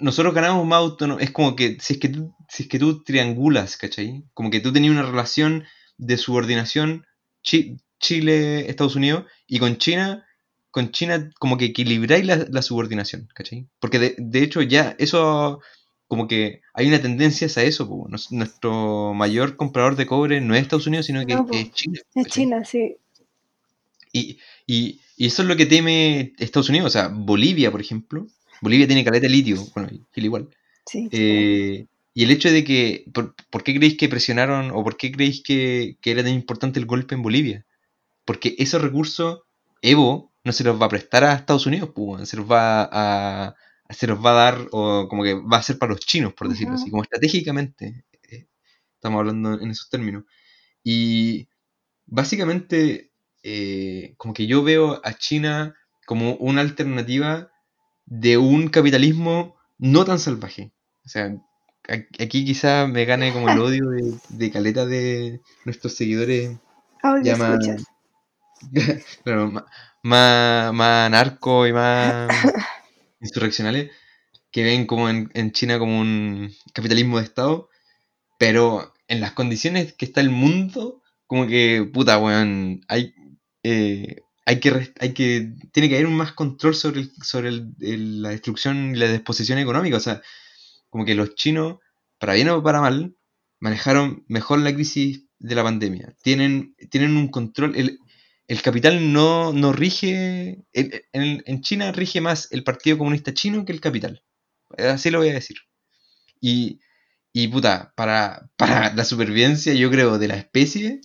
nosotros ganamos más autonomía. Es como que si es que, tú, si es que tú triangulas, ¿cachai? Como que tú tenías una relación de subordinación Chi- Chile-Estados Unidos y con China con China como que equilibráis la, la subordinación, ¿cachai? Porque de, de hecho ya eso, como que hay una tendencia hacia eso, po. Nos- nuestro mayor comprador de cobre no es Estados Unidos, sino que No, po. es China. Es. China, sí. Y, y- y eso es lo que teme Estados Unidos, o sea, Bolivia, por ejemplo. Bolivia tiene caleta de litio, bueno, Chile igual. sí. Eh, y el hecho de que, por, por qué creéis que presionaron o por qué creéis que, que era tan importante el golpe en Bolivia? Porque esos recursos, Evo no se los va a prestar a Estados Unidos, pues, se los va a, se los va a dar, o como que va a ser para los chinos, por decirlo así, como estratégicamente, eh, estamos hablando en esos términos. Y básicamente, eh, como que yo veo a China como una alternativa de un capitalismo no tan salvaje. O sea, aquí quizá me gane como el odio de, de caleta de nuestros seguidores Audio ya más, claro, más, más narco y más insurreccionales que ven como en, en China como un capitalismo de Estado, pero en las condiciones que está el mundo, como que, puta, weón, hay, eh, hay que, hay que, tiene que haber un más control sobre, el- sobre el- el- la destrucción y la disposición económica, o sea, como que los chinos, para bien o para mal, manejaron mejor la crisis de la pandemia. Tienen, tienen un control. El, el capital no, no rige. en, en China rige más el Partido Comunista Chino que el capital. Así lo voy a decir. Y, y puta, para, para la supervivencia, yo creo, de la especie,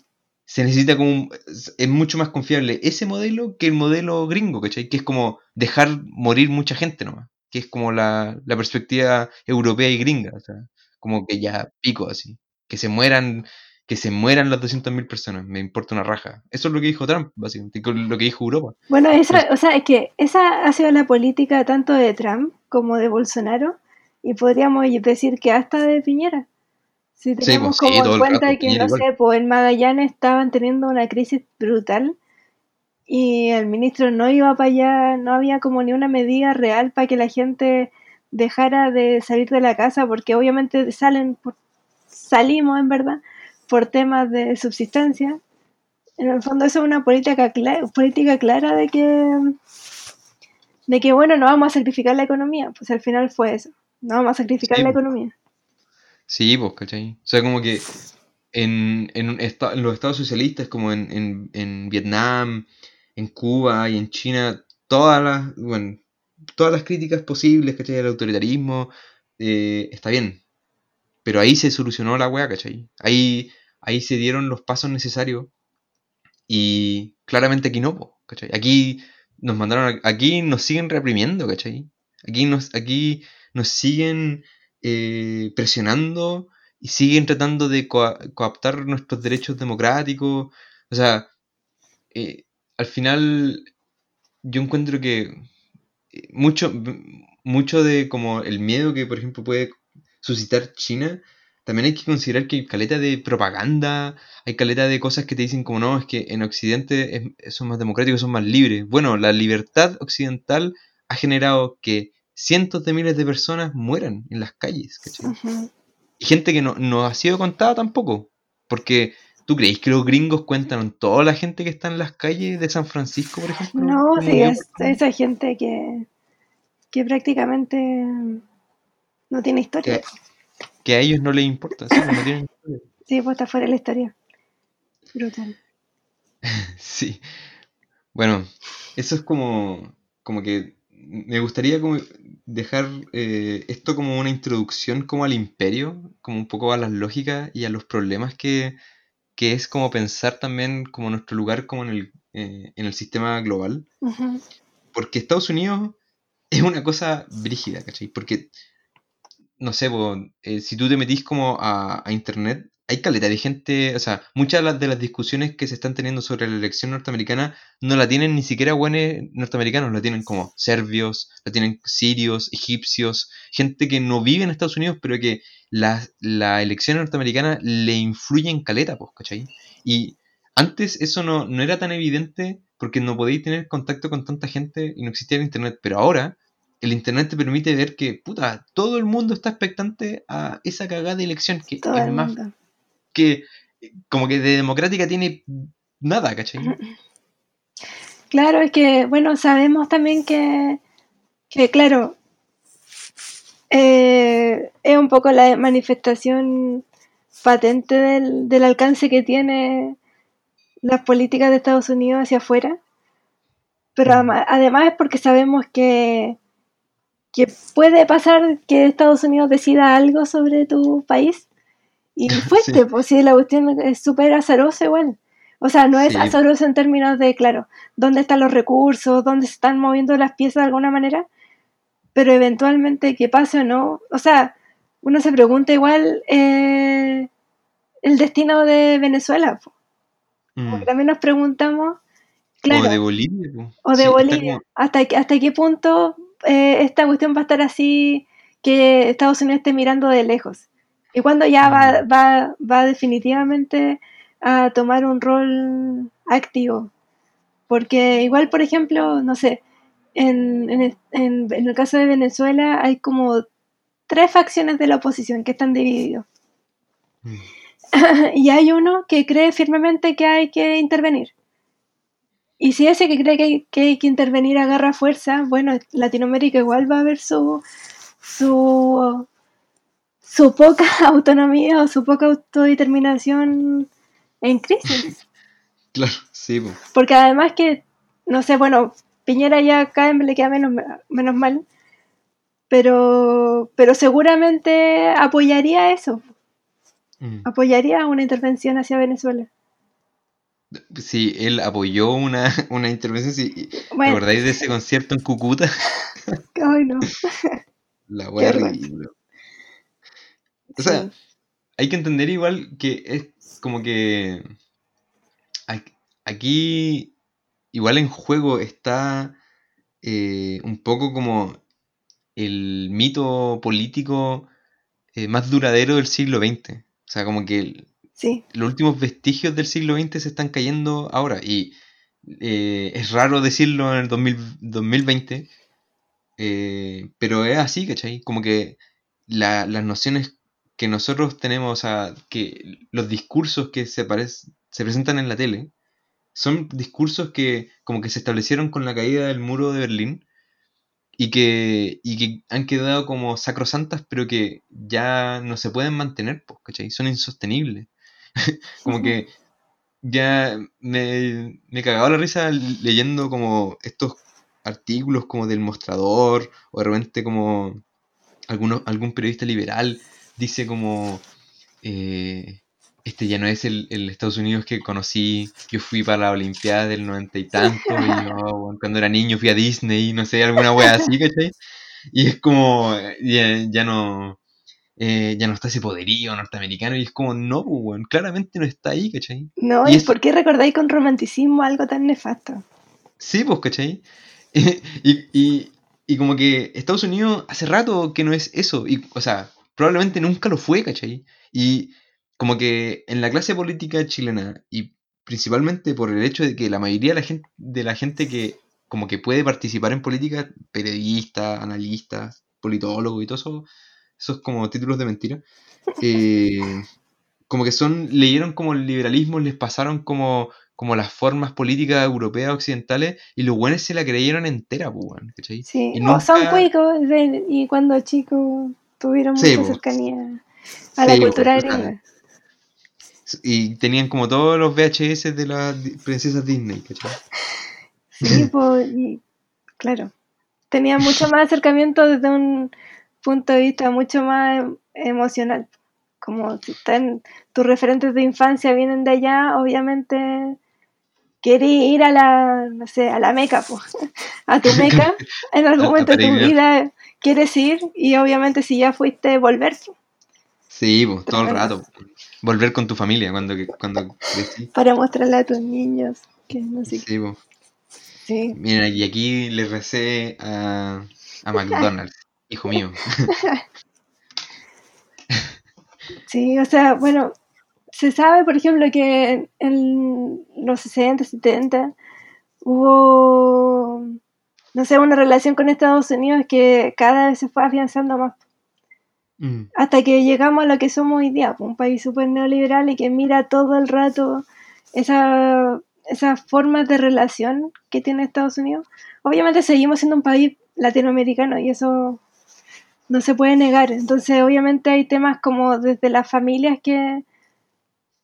se necesita como. un- es mucho más confiable ese modelo que el modelo gringo, ¿cachai? Que es como dejar morir mucha gente nomás. Que es como la, la perspectiva europea y gringa. O sea, como que ya pico así. Que se mueran, que se mueran las 200.000 personas, me importa una raja. Eso es lo que dijo Trump, básicamente, lo que dijo Europa. Bueno, esa, o sea, es que esa ha sido la política tanto de Trump como de Bolsonaro y podríamos decir que hasta de Piñera. Si Sí, tenemos pues, como en cuenta que, no igual. sé, pues en Magallanes estaban teniendo una crisis brutal y el ministro no iba para allá, no había como ni una medida real para que la gente dejara de salir de la casa porque obviamente salen, por- salimos en verdad por temas de subsistencia. En el fondo eso es una política, cla- política clara de que, de que, bueno, no vamos a sacrificar la economía. Pues al final fue eso. No vamos a sacrificar Sí, la pues. economía. Sí, pues, ¿cachai? O sea, como que en, en, esta- en los estados socialistas, como en, en, en Vietnam, en Cuba y en China, todas las, bueno, todas las críticas posibles, ¿cachai? Al autoritarismo, eh, está bien. Pero ahí se solucionó la weá, ¿cachai? Ahí, ahí se dieron los pasos necesarios y claramente aquí no, po, ¿cachai? Aquí nos mandaron, a- aquí nos siguen reprimiendo, ¿cachai? Aquí nos, aquí nos siguen eh, presionando y siguen tratando de coa- coaptar nuestros derechos democráticos. O sea, eh, al final yo encuentro que eh, mucho, mucho de como el miedo que, por ejemplo, puede suscitar China, también hay que considerar que hay caleta de propaganda, hay caleta de cosas que te dicen como no, es que en Occidente son más democráticos, son más libres. Bueno, la libertad occidental ha generado que cientos de miles de personas mueran en las calles. Y gente que no, no ha sido contada tampoco. Porque, ¿tú creéis que los gringos cuentan toda la gente que está en las calles de San Francisco, por ejemplo? No, sí, es esa gente que, que prácticamente no tiene historia. que, que a ellos no les importa. sí, no tienen historia. Sí, pues está fuera de la historia. Brutal. Sí. Bueno, eso es como, como que me gustaría como dejar eh, esto como una introducción como al imperio, como un poco a las lógicas y a los problemas que, que es como pensar también como nuestro lugar como en el, eh, en el sistema global. Porque Estados Unidos es una cosa brígida, ¿cachai? Porque, no sé, po, eh, si tú te metís como a, a internet, hay caleta de gente, o sea, muchas de las, de las discusiones que se están teniendo sobre la elección norteamericana no la tienen ni siquiera buenos norteamericanos, la tienen como serbios, la tienen sirios, egipcios, gente que no vive en Estados Unidos, pero que la, la elección norteamericana le influye en caleta, pues, ¿cachai? Y antes eso no, no era tan evidente porque no podéis tener contacto con tanta gente y no existía el internet, pero ahora el internet te permite ver que, puta, todo el mundo está expectante a esa cagada de elección que Todo es más mundo. Que como que de democrática tiene nada, ¿cachai? Claro, es que, bueno, sabemos también que, que claro, eh, es un poco la manifestación patente del, del alcance que tiene las políticas de Estados Unidos hacia afuera, pero Mm. ama- además es porque sabemos que, que puede pasar que Estados Unidos decida algo sobre tu país y fuiste, Sí. pues sí, la cuestión es súper azarosa igual. O sea, no es Sí. azaroso en términos de, claro, dónde están los recursos, dónde se están moviendo las piezas de alguna manera, pero eventualmente que pase o no. O sea, uno se pregunta igual eh, el destino de Venezuela. po. Mm. Porque también nos preguntamos, O claro, de Bolivia, po. o de Sí, Bolivia, como- ¿hasta, hasta qué punto eh, esta cuestión va a estar así que Estados Unidos esté mirando de lejos? Y cuando ya va, Mm. va, va definitivamente a tomar un rol activo. Porque igual, por ejemplo, no sé, en, en, en el caso de Venezuela hay como tres facciones de la oposición que están divididos. Mm. y hay uno que cree firmemente que hay que intervenir. Y si ese que cree que hay, que hay que intervenir agarra fuerza, bueno, Latinoamérica igual va a ver su, su, su poca autonomía o su poca autodeterminación en crisis. Claro, sí, po. Porque además que, no sé, bueno, Piñera ya vez le queda menos, menos mal, pero, pero seguramente apoyaría eso, Mm. apoyaría una intervención hacia Venezuela. Sí, él apoyó una, una intervención. Sí. ¿Te Bueno, acordáis de ese concierto en Cúcuta? ay no. La horror. ridícula. O sea, Sí. hay que entender igual que es, como que aquí igual en juego está eh, un poco como el mito político eh, más duradero del siglo XX. O sea, como que el- Sí, los últimos vestigios del siglo XX se están cayendo ahora. Y eh, es raro decirlo en el 2000 2020, eh, pero es así, ¿cachai? Como que la- las nociones que nosotros tenemos, o sea, que los discursos que se, se presentan en la tele, son discursos que como que se establecieron con la caída del muro de Berlín y que, y que han quedado como sacrosantas, pero que ya no se pueden mantener, pues, ¿cachai? Son insostenibles. Como que ya me, me cagaba la risa leyendo como estos artículos como del mostrador, o de repente como alguno, algún periodista liberal dice como eh, este ya no es el, el Estados Unidos que conocí, yo fui para la Olimpiada del noventa y tanto, y yo, bueno, cuando era niño fui a Disney, no sé, alguna wea así, ¿cachai? Y es como, ya, ya no, eh, ya no está ese poderío norteamericano, y es como, no, pues, weón, claramente no está ahí, ¿cachai? no, Y ¿y es- por qué recordáis con romanticismo algo tan nefasto? Sí, pues, ¿cachai? y, y, y como que Estados Unidos hace rato que no es eso. Y, o sea, probablemente nunca lo fue, ¿cachai? Y como que en la clase política chilena, y principalmente por el hecho de que la mayoría de la gente, de la gente que como que puede participar en política, periodistas, analistas, politólogos y todo eso, esos como títulos de mentira, eh, como que son, leyeron como el liberalismo, les pasaron como, como las formas políticas europeas occidentales y los buenos se la creyeron entera, pues, ¿cachai? Sí, Y son cuicos y cuando chicos tuvieron Sí, mucha po. cercanía a la Sí, po, cultura gringa. Y tenían como todos los VHS de las princesas Disney, ¿cachai? Sí, pues, y claro, tenía mucho más acercamiento desde un punto de vista mucho más em- emocional. Como si están, tus referentes de infancia vienen de allá, obviamente querés ir a la, no sé, a la meca, pues, a tu meca, en algún momento de tu vida quieres ir y obviamente si ya fuiste, volver. Sí, pues, todo el rato. Volver con tu familia cuando, cuando crecí. para mostrarle a tus niños que no sé. Sí, pues. Sí, Miren, y aquí le recé a, a McDonald's, hijo mío. sí, o sea, bueno, se sabe, por ejemplo, que en los 60, 70 hubo, no sé, una relación con Estados Unidos que cada vez se fue afianzando más. Mm, Hasta que llegamos a lo que somos hoy día, pues, un país súper neoliberal y que mira todo el rato esa, esas formas de relación que tiene Estados Unidos. Obviamente seguimos siendo un país latinoamericano y eso no se puede negar. Entonces, obviamente hay temas como desde las familias que,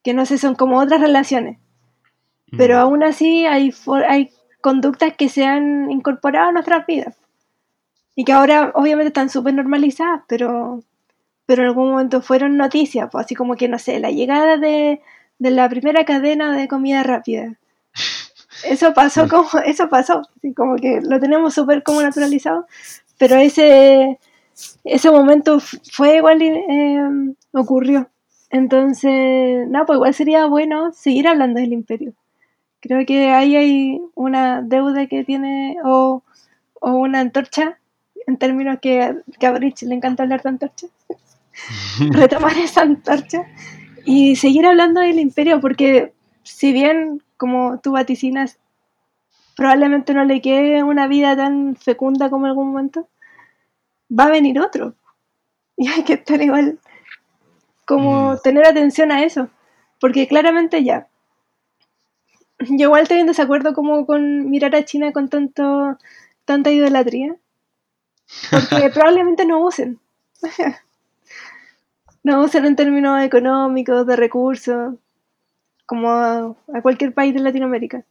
que no sé, son como otras relaciones. mm. Pero aún así hay, for- hay conductas que se han incorporado a nuestras vidas. Y que ahora obviamente están súper normalizadas, pero, pero en algún momento fueron noticias, pues así como que, no sé, la llegada de, de la primera cadena de comida rápida. Eso pasó como, eso pasó, así como que lo tenemos súper como naturalizado, pero ese, ese momento fue igual, eh, ocurrió. Entonces, no, pues igual sería bueno seguir hablando del imperio. Creo que ahí hay una deuda que tiene, o, o una antorcha, en términos que, que a Bridge le encanta hablar de antorcha, retomar esa antorcha y seguir hablando del imperio, porque si bien, como tú vaticinas, probablemente no le quede una vida tan fecunda como en algún momento, va a venir otro. Y hay que estar igual, como Mm. tener atención a eso, porque claramente ya. Yo igual estoy en desacuerdo como con mirar a China con tanto tanta idolatría, porque probablemente no usen. no usen en términos económicos, de recursos, como a, a cualquier país de Latinoamérica.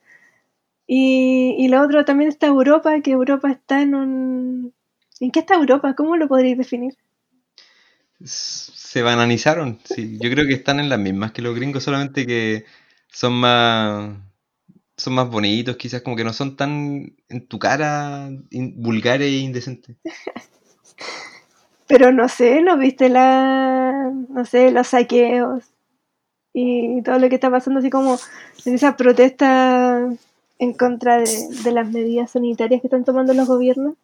Y, y lo otro también está Europa, que Europa está en un... ¿En qué está Europa? ¿Cómo lo podríais definir? Se bananizaron, sí. Yo creo que están en las mismas que los gringos, solamente que son más son más bonitos, quizás como que no son tan en tu cara in- vulgares e indecentes. Pero no sé, ¿no viste la, no sé, los saqueos y todo lo que está pasando, así como en esa protesta en contra de, de las medidas sanitarias que están tomando los gobiernos.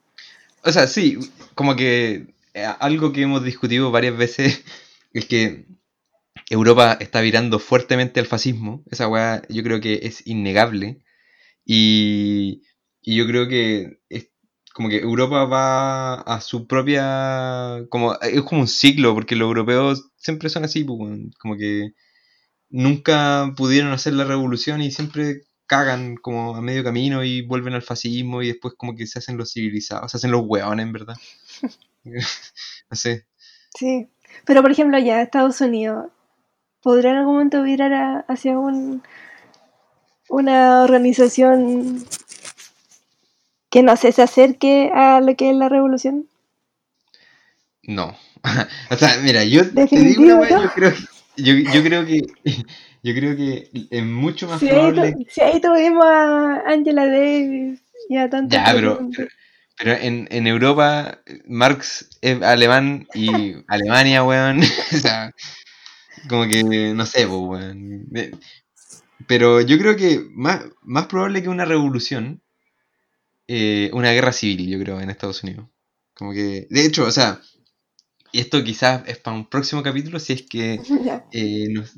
O sea, sí, como que eh, algo que hemos discutido varias veces es que Europa está virando fuertemente al fascismo. Esa weá yo creo que es innegable. Y, y yo creo que es como que Europa va a su propia. como Es como un ciclo, porque los europeos siempre son así, pues, como que nunca pudieron hacer la revolución y siempre cagan como a medio camino y vuelven al fascismo y después como que se hacen los civilizados, se hacen los hueones, en verdad. no sé. Sí, pero por ejemplo ya Estados Unidos, ¿podrá en algún momento virar a- hacia un, una organización que no sé, se acerque a lo que es la revolución? No. o sea, mira, yo te digo una ¿no? yo creo, yo, yo creo que yo creo que es mucho más ahí, probable. si ahí tuvimos a Angela Davis y a tantos Ya, pero, pero en, en Europa Marx es alemán y Alemania, weón. o sea, como que no sé, pues, weón. Pero yo creo que más, más probable que una revolución, eh, una guerra civil, yo creo, en Estados Unidos. Como que, de hecho, o sea, y esto quizás es para un próximo capítulo, si es que eh, nos-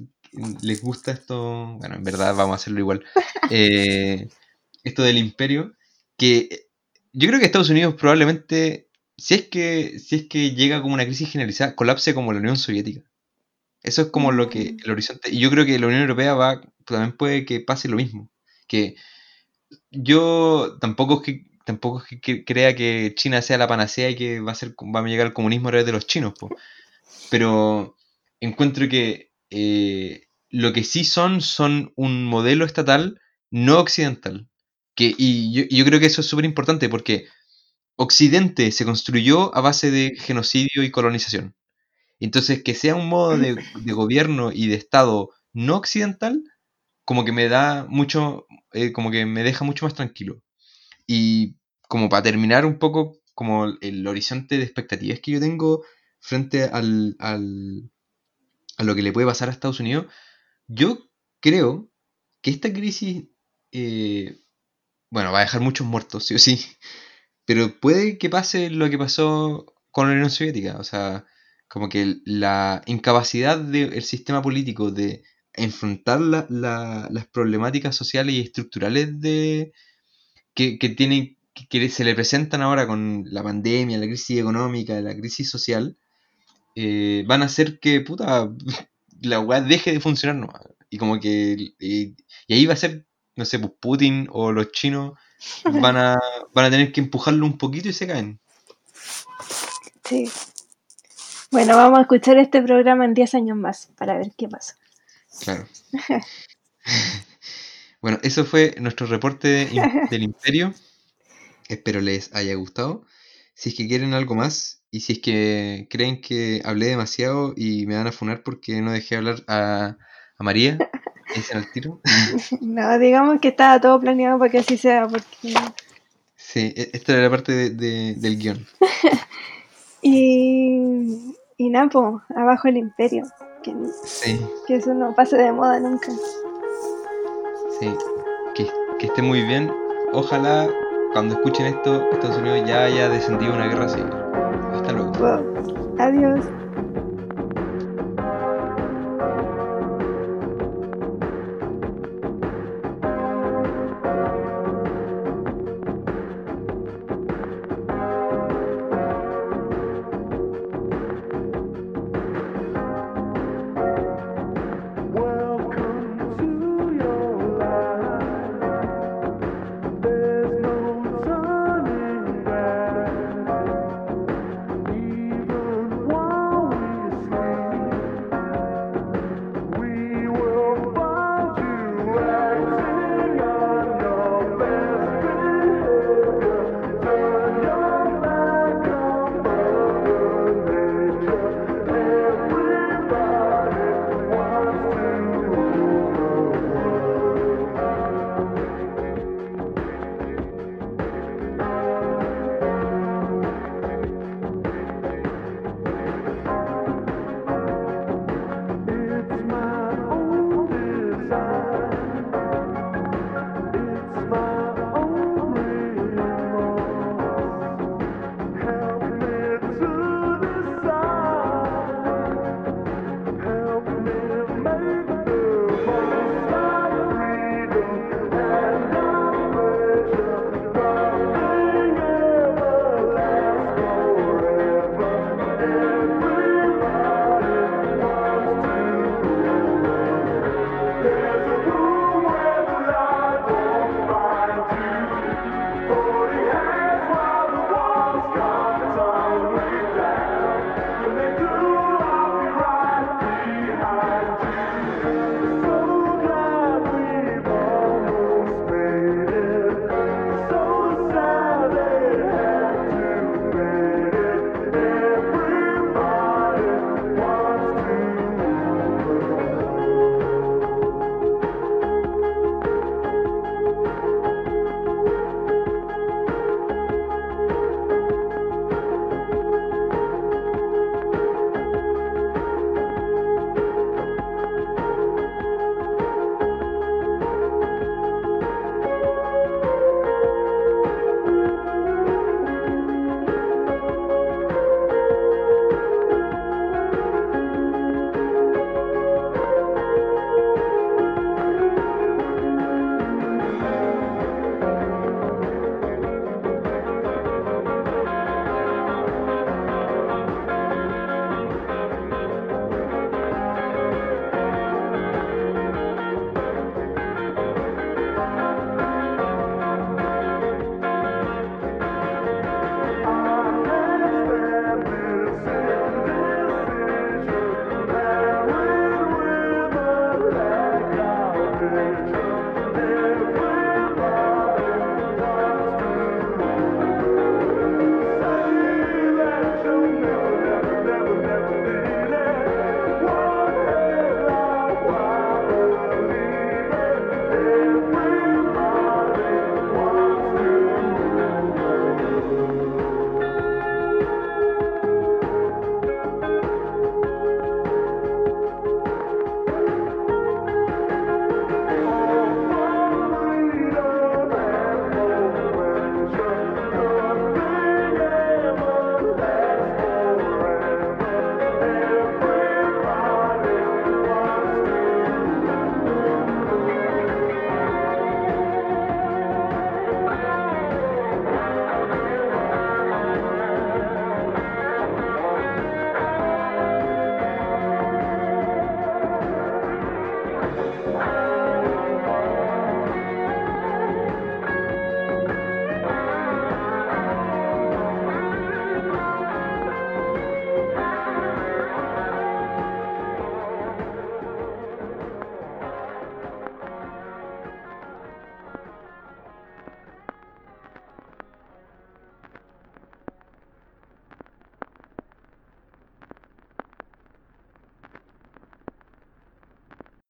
les gusta esto, bueno, en verdad vamos a hacerlo igual, eh, esto del imperio, que eh, yo creo que Estados Unidos probablemente, si es que, si es que llega como una crisis generalizada, colapse como la Unión Soviética. Eso es como lo que Mm. el horizonte, y yo creo que la Unión Europea va, también puede que pase lo mismo, que yo tampoco es que tampoco es que crea que China sea la panacea y que va a ser va a llegar al comunismo a través de los chinos, po. pero encuentro que eh, lo que sí son son un modelo estatal no occidental. Que, y yo, yo creo que eso es súper importante porque Occidente se construyó a base de genocidio y colonización. Entonces, que sea un modo de, de gobierno y de Estado no occidental, como que me da mucho, eh, como que me deja mucho más tranquilo. Y como para terminar un poco, como el horizonte de expectativas que yo tengo frente al, al- a lo que le puede pasar a Estados Unidos, yo creo que esta crisis, eh, bueno, va a dejar muchos muertos, sí o sí, pero puede que pase lo que pasó con la Unión Soviética, o sea, como que la incapacidad del sistema político de enfrentar la- la- las problemáticas sociales y estructurales de, que, que tienen que, se le presentan ahora con la pandemia, la crisis económica, la crisis social, eh, van a hacer que puta la weá deje de funcionar nomás. Y como que y, y ahí va a ser, no sé, pues Putin o los chinos van a, van a tener que empujarlo un poquito y se caen. Sí. Bueno, vamos a escuchar este programa en 10 años más para ver qué pasa. Claro. bueno, eso fue nuestro reporte del imperio. Espero les haya gustado. Si es que quieren algo más y si es que creen que hablé demasiado y me van a funar porque no dejé hablar a, a María, dicen al tiro. No, digamos que estaba todo planeado para que así sea, porque... Sí, e- esta era la parte de- de- del guion. Y, y Napo, abajo el imperio, que, Sí, que eso no pase de moda nunca. sí. Que, que esté muy bien. Ojalá cuando escuchen esto, Estados Unidos ya haya descendido una guerra civil. Hasta luego. Wow. Adiós.